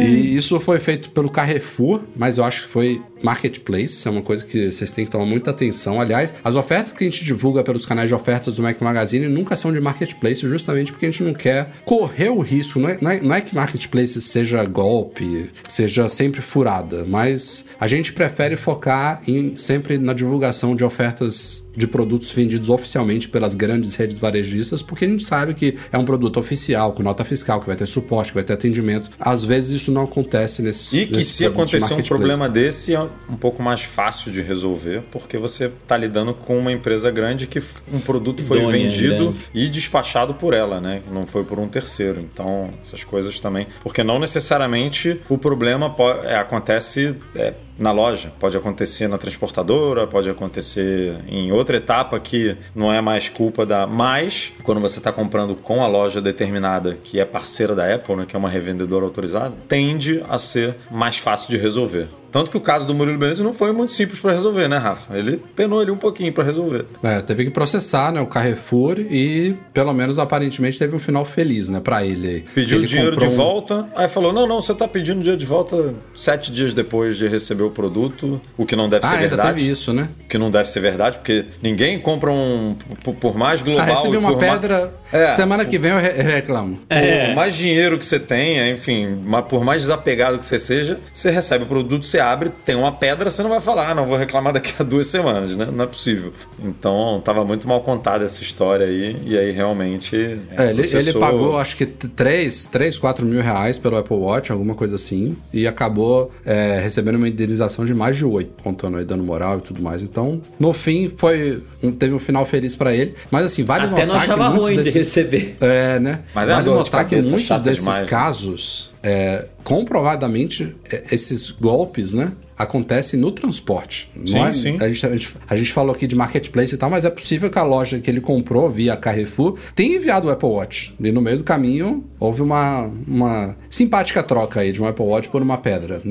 E isso foi feito pelo Carrefour, mas eu acho que foi marketplace, é uma coisa que vocês têm que tomar muita atenção. Aliás, as ofertas que a gente divulga pelos canais de ofertas do Mac Magazine nunca são de marketplace, justamente porque a gente não quer correr o risco. Não é, não é, não é que marketplace seja golpe, seja sempre furada, mas a gente prefere focar em sempre na divulgação de ofertas de produtos vendidos oficialmente pelas grandes redes varejistas, porque a gente sabe que é um produto oficial, com nota fiscal, que vai ter suporte, que vai ter atendimento. Às vezes isso não acontece nesse E que se acontecer um problema desse, um pouco mais fácil de resolver, porque você está lidando com uma empresa grande que um produto foi Dona vendido e despachado por ela, né? Não foi por um terceiro. Então, essas coisas também. Porque não necessariamente o problema pode, é, acontece. É, na loja, pode acontecer na transportadora, pode acontecer em outra etapa que não é mais culpa da. Mas, quando você está comprando com a loja determinada, que é parceira da Apple, né, que é uma revendedora autorizada, tende a ser mais fácil de resolver. Tanto que o caso do Murilo Benício não foi muito simples para resolver, né, Rafa? Ele penou ali um pouquinho para resolver. É, teve que processar, né, o Carrefour e pelo menos aparentemente teve um final feliz, né, para ele. Pediu ele dinheiro de um... volta, aí falou: não, não, você tá pedindo dinheiro de volta sete dias depois de receber o produto, o que não deve ah, ser verdade. Teve isso, né? O que não deve ser verdade, porque ninguém compra um por mais global. Ah, recebi uma pedra. É, semana que vem eu reclamo. É. Por mais dinheiro que você tenha, enfim, por mais desapegado que você seja, você recebe o produto, você abre, tem uma pedra, você não vai falar, ah, não vou reclamar daqui a duas semanas, né? Não é possível. Então, tava muito mal contada essa história aí, e aí realmente. É, é ele, ele, pagou acho que 3, 3, 4 mil reais pelo Apple Watch, alguma coisa assim, e acabou é, recebendo uma indenização indenização de mais de 8, contando aí dano moral e tudo mais. Então, no fim, foi um- teve um final feliz pra ele. Mas assim, vale Até não notar que achava muitos ruim de desses... receber. É, né? Mas é vale de notar que muitos desses demais, casos, é, comprovadamente, é, esses golpes, né? Acontecem no transporte. Não Sim, é- sim. A, gente, a, gente, a gente falou aqui de marketplace e tal, mas é possível que a loja que ele comprou via Carrefour tenha enviado o Apple Watch. E no meio do caminho houve uma, uma simpática troca aí de um Apple Watch por uma pedra.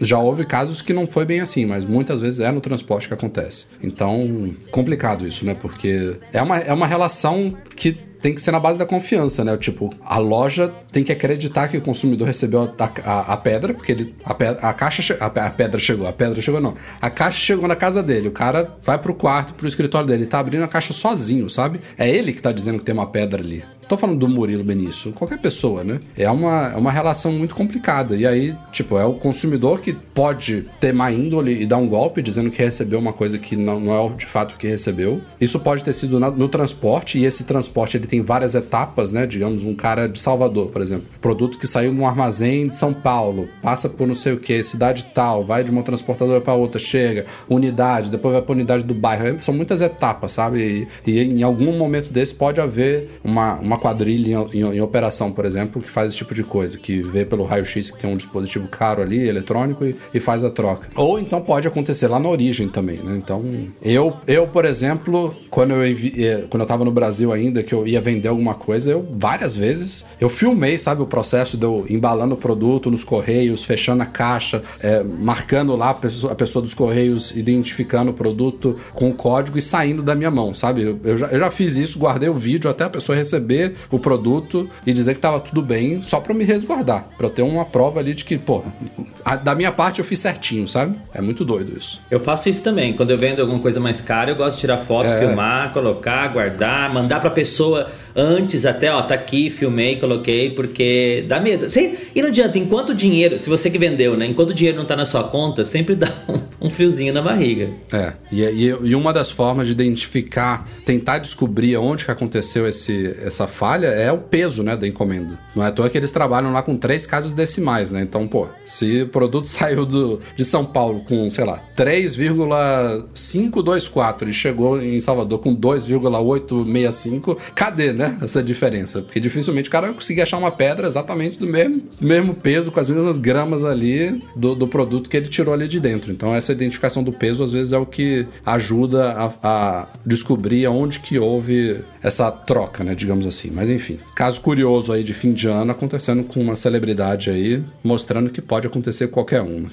Já houve casos que não foi bem assim, mas muitas vezes é no transporte que acontece. Então, complicado isso, né? Porque é uma, é uma relação que tem que ser na base da confiança, né? Tipo, a loja tem que acreditar que o consumidor recebeu a, a- a pedra, porque ele, a, a caixa a, a pedra chegou, a pedra chegou não. A caixa chegou na casa dele, o cara vai pro quarto, pro escritório dele, tá abrindo a caixa sozinho, sabe? É ele que tá dizendo que tem uma pedra ali. Tô falando do Murilo Benício, qualquer pessoa, né? É uma, é uma relação muito complicada. E aí, tipo, é o consumidor que pode ter má índole e dar um golpe dizendo que recebeu uma coisa que não, não é de fato que recebeu. Isso pode ter sido na- no transporte, e esse transporte ele tem várias etapas, né? Digamos, um cara de Salvador, por exemplo. Produto que saiu num armazém de São Paulo, passa por não sei o que, cidade tal, vai de uma transportadora para outra, chega, unidade, depois vai para unidade do bairro. São muitas etapas, sabe? E, e em algum momento desse pode haver uma, uma quadrilha em, em- em operação, por exemplo, que faz esse tipo de coisa, que vê pelo raio-x que tem um dispositivo caro ali, eletrônico, e, e faz a troca. Ou então pode acontecer lá na origem também, né? Então, eu, eu por exemplo, quando eu, envi, eh, quando eu tava no Brasil ainda, que eu ia vender alguma coisa, eu várias vezes, eu filmei, sabe, o processo de eu embalando o produto nos correios, fechando a caixa, eh, marcando lá a pessoa, a pessoa dos correios, identificando o produto com o código e saindo da minha mão, sabe? Eu, eu já, eu já fiz isso, guardei o vídeo até a pessoa receber o produto e dizer que tava tudo bem, só pra me resguardar, pra eu ter uma prova ali de que, porra, a- da minha parte eu fiz certinho, sabe? É muito doido isso. Eu faço isso também. Quando eu vendo alguma coisa mais cara, eu gosto de tirar foto, É. filmar, colocar, guardar, mandar pra pessoa antes até, ó, tá aqui, filmei, coloquei, porque dá medo. Sem- E não adianta, enquanto o dinheiro, se você que vendeu, né? Enquanto o dinheiro não tá na sua conta, sempre [laughs] dá um, um friozinho na barriga. É, e, e, e uma das formas de identificar, tentar descobrir onde que aconteceu esse, essa falha é o peso, né, da encomenda. Não é à toa que eles trabalham lá com três casas decimais, né? Então, pô, se o produto [laughs] saiu do, de São Paulo com, sei lá, 3,524 e chegou em Salvador com 2,865, cadê, né, essa diferença? Porque dificilmente o cara vai conseguir achar uma pedra exatamente do mesmo, do mesmo peso, com as mesmas gramas ali do, do produto que ele tirou ali de dentro. Então, essa identificação do peso, às vezes, é o que ajuda a, a descobrir onde que houve essa troca, né, digamos assim. Mas, enfim, caso curioso aí de fim de ano acontecendo com uma celebridade aí, mostrando que pode acontecer qualquer um.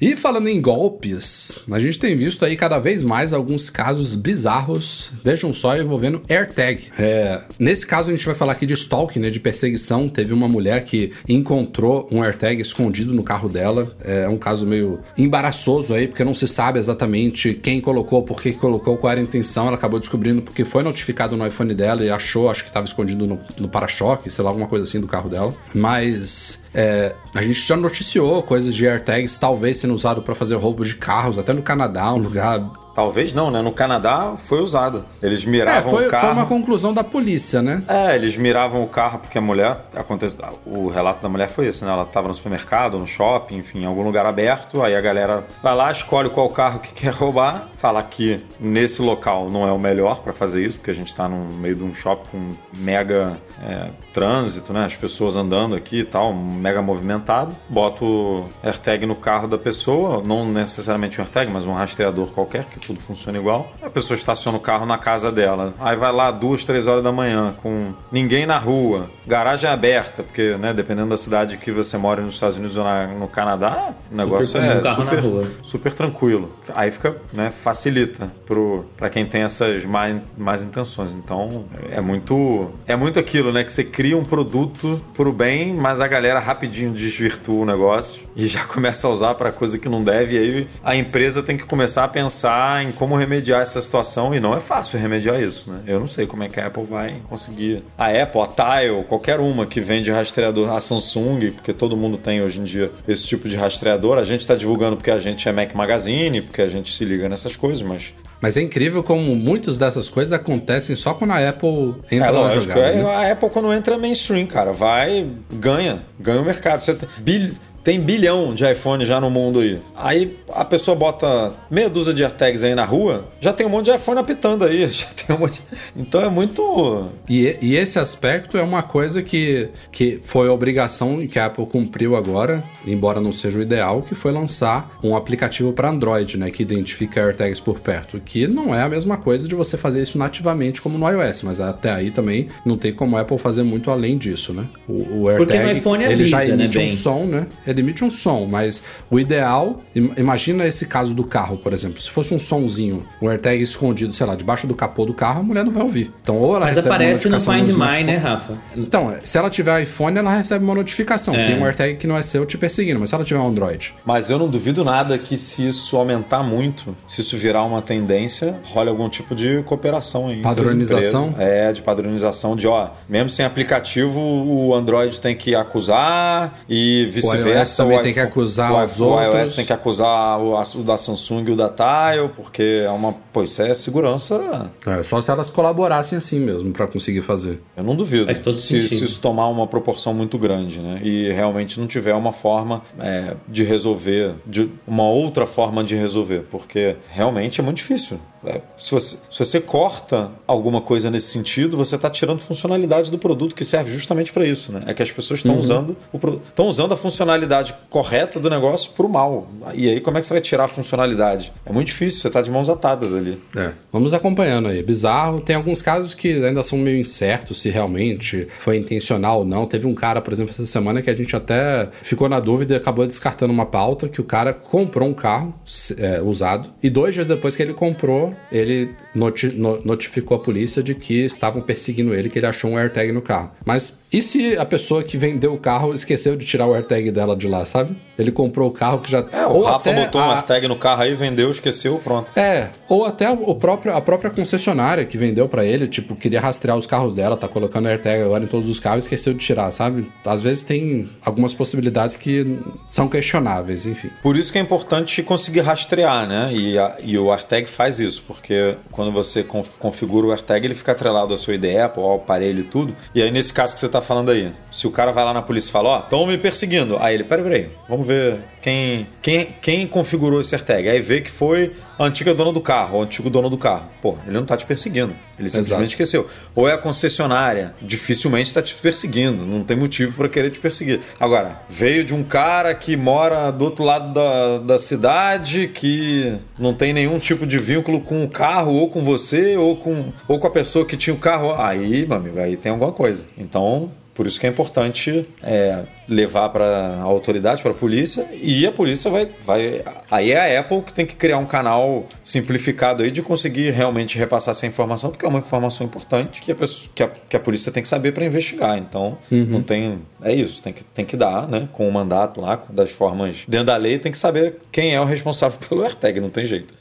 E falando em golpes, a gente tem visto aí cada vez mais alguns casos bizarros, vejam só, envolvendo AirTag. É, nesse caso a gente vai falar aqui de stalking, né, de perseguição. Teve uma mulher que encontrou um AirTag escondido no carro dela. É um caso meio embaraçoso aí, porque não se sabe exatamente quem colocou, por que colocou, qual era a intenção. Ela acabou descobrindo porque foi notificado no iPhone dela e achou, acho que estava escondido no, no para-choque, sei lá, alguma coisa assim do carro dela. Mas é, a gente já noticiou coisas de AirTags talvez sendo usado para fazer roubo de carros, até no Canadá, um lugar. Talvez não, né? No Canadá foi usado. Eles É, miravam foi, o carro. foi uma conclusão da polícia, né? É, eles miravam o carro porque a mulher. Acontece, o relato da mulher foi esse, né? Ela estava no supermercado, no shopping, enfim, em algum lugar aberto. Aí a galera vai lá, escolhe qual carro que [laughs] quer roubar. Fala que nesse local não é o melhor para fazer isso, porque a gente está no meio de um shopping com mega é, trânsito, né? As pessoas andando aqui e tal, mega movimentado. Bota o AirTag no carro da pessoa, não necessariamente um AirTag, mas um rastreador qualquer, que tudo funciona igual. A pessoa estaciona o carro na casa dela. Aí vai lá duas, três horas da manhã, com ninguém na rua, garagem aberta, porque, né, dependendo da cidade que você mora nos Estados Unidos ou na- no Canadá, o negócio é super, super tranquilo. Aí fica, né, facilita pro, pra quem tem essas má, más intenções. Então, é muito, é muito aquilo, né, que você cria um produto pro bem, mas a galera rapidinho desvirtua o negócio e já [laughs] começa a usar pra coisa que não deve. E aí a empresa tem que começar a pensar em como remediar essa situação e não é fácil remediar isso, né? Eu não sei como é que a Apple vai conseguir. A Apple, a Tile, qualquer uma que vende rastreador, a Samsung, porque todo mundo tem hoje em dia esse tipo de rastreador. A gente está divulgando porque a gente é Mac Magazine, porque a gente se liga nessas coisas, mas Mas é incrível como muitas dessas coisas acontecem só quando a Apple entra é na jogada. é- né? A Apple, quando entra mainstream, cara, vai, ganha. Ganha o mercado. Você tem, bil, tem bilhão de iPhone já no mundo aí. Aí a pessoa bota meia dúzia de AirTags aí na rua, já tem um monte de iPhone apitando aí. [laughs] Já tem um monte... Então é muito. E, e esse aspecto é uma coisa que, que foi obrigação e que a Apple cumpriu agora, embora não seja o ideal, que foi lançar um aplicativo para Android, né, que identifica AirTags por perto, que não é a mesma coisa de você fazer isso nativamente como no iOS, mas até aí também não tem como a Apple fazer muito além disso, né? O, o AirTag, Porque no iPhone ele já né, emite um bem? som, né? Ele emite um som, mas o ideal, im- imagina esse caso do carro, por exemplo. Se fosse um sonzinho, um AirTag escondido, sei lá, debaixo do capô do carro, a mulher não vai ouvir. Então, ou ela Mas recebe uma aparece no Find My, né, Rafa? Então, se ela tiver iPhone, ela recebe uma notificação. É. Tem um AirTag que não é seu te perseguindo, mas se ela tiver um Android. Mas eu não duvido nada que se isso aumentar muito, se isso virar uma tendência, role algum tipo de cooperação aí. Padronização? É, de padronização de, ó, mesmo sem aplicativo, o Android tem que acusar e vice-versa. Também tem que acusar o, os iPhone- o outros. iOS tem que acusar o, o da Samsung e o da Tile, porque é uma. Pô, isso é segurança. É, só se elas colaborassem assim mesmo pra conseguir fazer. Eu não duvido. Faz todo se, sentido. se isso tomar uma proporção muito grande, né? E realmente não tiver uma forma é, de resolver, de uma outra forma de resolver, porque realmente é muito difícil. É, se, você, se você corta alguma coisa nesse sentido, você está tirando funcionalidade do produto que serve justamente para isso, né? É que as pessoas estão usando o pro- estão usando a funcionalidade correta do negócio para o mal. E aí como é que você vai tirar a funcionalidade? É muito difícil. Você está de mãos atadas ali. É, vamos acompanhando aí. Bizarro. Tem alguns casos que ainda são meio incertos se realmente foi intencional ou não. Teve um cara, por exemplo, essa semana que a gente até ficou na dúvida e acabou descartando uma pauta que o cara comprou um carro é, usado e dois dias depois que ele comprou, ele noti- no- notificou a polícia de que estavam perseguindo ele, que ele achou um AirTag no carro. Mas e se a pessoa que vendeu o carro esqueceu de tirar o AirTag dela de lá, sabe? Ele comprou o carro que já... É, o ou Rafa até botou um a- AirTag no carro aí, vendeu, esqueceu, pronto. é, ou até o próprio, a própria concessionária que vendeu pra ele, tipo, queria rastrear os carros dela, tá colocando AirTag agora em todos os carros e esqueceu de tirar, sabe? Às vezes tem algumas possibilidades que são questionáveis, enfim. Por isso que é importante conseguir rastrear, né? E, a- e o AirTag faz isso, porque quando você conf- configura o AirTag, ele fica atrelado à sua ID Apple, ao aparelho e tudo. E aí, nesse caso que você tá falando aí, se o cara vai lá na polícia e fala, ó, estão me perseguindo. Aí ele, peraí, peraí, vamos ver quem, quem, quem configurou esse AirTag. Aí vê que foi a antiga dona do carro, o antigo dono do carro. Pô, ele não tá te perseguindo. Ele simplesmente Exato. esqueceu. Ou é a concessionária, dificilmente está te perseguindo, não tem motivo para querer te perseguir. Agora, veio de um cara que mora do outro lado da, da cidade, que não tem nenhum tipo de vínculo com o carro, ou com você, ou com, ou com a pessoa que tinha o carro. Aí, meu amigo, aí tem alguma coisa. Então. Por isso que é importante é, levar para a autoridade, para a polícia, e a polícia vai, vai. Aí é a Apple que tem que criar um canal simplificado aí de conseguir realmente repassar essa informação, porque é uma informação importante que a, pessoa, que a, que a polícia tem que saber para investigar. Então, não tem. É isso, tem que, tem que dar, né? Com o mandato lá, com- das formas dentro da lei, tem que saber quem é o responsável [laughs] pelo AirTag, não tem jeito.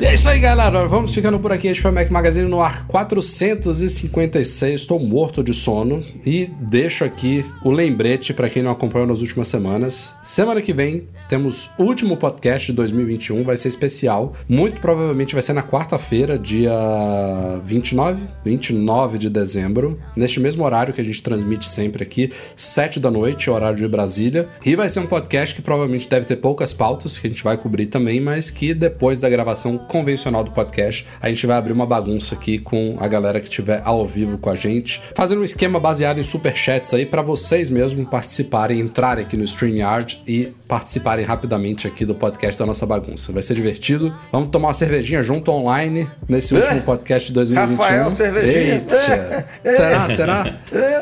E é isso aí, galera. Vamos ficando por aqui. Este foi o Mac Magazine no ar 456. Estou morto de sono. E deixo aqui o lembrete para quem não acompanhou nas últimas semanas. Semana que vem temos o último podcast de 2021. Vai ser especial. Muito provavelmente vai ser na quarta-feira, dia 29, 29 de dezembro. Neste mesmo horário que a gente transmite sempre aqui, 7 da noite, horário de Brasília. E vai ser um podcast que provavelmente deve ter poucas pautas, que a gente vai cobrir também, mas que depois da gravação convencional do podcast, a gente vai abrir uma bagunça aqui com a galera que estiver ao vivo com a gente, fazendo um esquema baseado em superchats aí para vocês mesmo participarem, entrarem aqui no StreamYard e participarem rapidamente aqui do podcast da nossa bagunça. Vai ser divertido. Vamos tomar uma cervejinha junto online nesse último podcast de 2021. Rafael, cervejinha. Eita. Será? Será?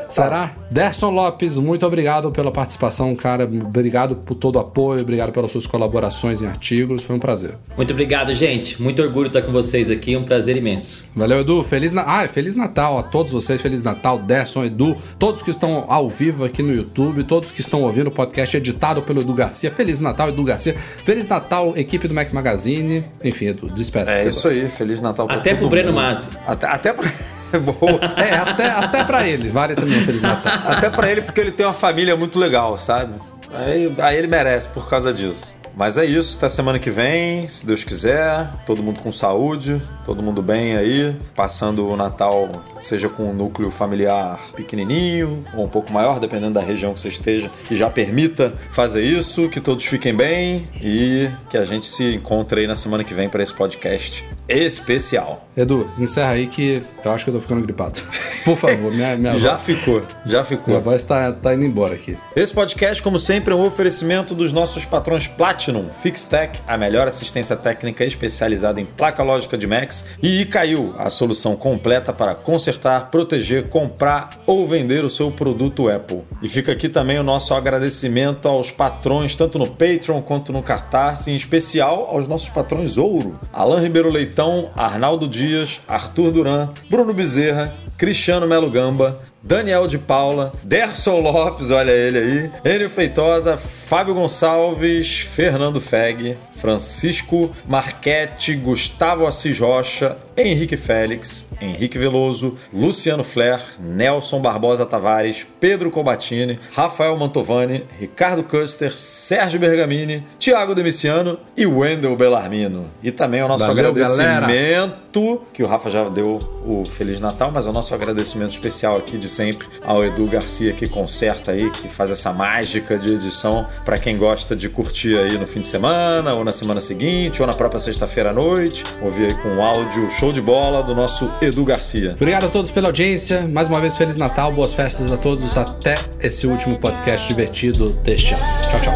Será? Derson Lopes, muito obrigado pela participação, cara. Obrigado por todo o apoio, obrigado pelas suas colaborações em artigos. Foi um prazer. Muito obrigado, gente. Muito orgulho estar com vocês aqui. Um prazer imenso. Valeu, Edu. Feliz, na... ah, Feliz Natal a todos vocês. Feliz Natal, Derson, Edu, todos que estão ao vivo aqui no YouTube, todos que estão ouvindo o podcast editado pelo Edu Garcia. Feliz Natal, Edu Garcia. Feliz Natal, equipe do Mac Magazine. Enfim, Edu, despeça. É isso aí, Feliz Natal pra Até pro Breno. Masi. Até, até pra... [laughs] Boa. É, até, até pra ele. Vale também um Feliz Natal. Até pra ele, porque ele tem uma família muito legal, sabe? Aí, aí ele merece por causa disso. Mas é isso, até semana que vem, se Deus quiser. Todo mundo com saúde, todo mundo bem aí. Passando o Natal, seja com um núcleo familiar pequenininho ou um pouco maior, dependendo da região que você esteja, que já permita fazer isso. Que todos fiquem bem e que a gente se encontre aí na semana que vem para esse podcast especial. Edu, encerra aí que eu acho que eu tô ficando gripado. Por favor, minha, minha, [laughs] Já voz, ficou, já ficou. minha voz tá, tá indo embora aqui. Esse podcast, como sempre, é um oferecimento dos nossos patrões Platinum, Fixtech, a melhor assistência técnica especializada em placa lógica de Macs, e Icaiu, a solução completa para consertar, proteger, comprar ou vender o seu produto Apple. E fica aqui também o nosso agradecimento aos patrões, tanto no Patreon quanto no Catarse, em especial aos nossos patrões Ouro, Alain Ribeiro Leitão, Arnaldo Dias, Arthur Duran, Bruno Bezerra, Cristiano Melo Gamba, Daniel de Paula, Derson Lopes, olha ele aí, Enio Feitosa, Fábio Gonçalves, Fernando Feg, Francisco Marchetti, Gustavo Assis Rocha, Henrique Félix, Henrique Veloso, Luciano Flair, Nelson Barbosa Tavares, Pedro Cobatini, Rafael Mantovani, Ricardo Custer, Sérgio Bergamini, Thiago Demiciano e Wendel Bellarmino. E também o nosso Valeu, agradecimento, que o Rafa já deu o Feliz Natal, mas é o nosso agradecimento especial aqui de sempre ao Edu Garcia que conserta aí, que faz essa mágica de edição para quem gosta de curtir aí no fim de semana, ou na semana seguinte, ou na própria sexta-feira à noite. Ouvir aí com um áudio show de bola do nosso Edu Garcia. Obrigado a todos pela audiência. Mais uma vez, Feliz Natal, boas festas a todos. Até esse último podcast divertido deste ano. Tchau, tchau.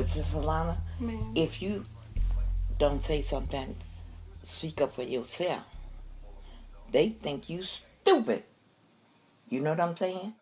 But Sister Lana, if you don't say something, speak up for yourself, they think you stupid. You know what I'm saying?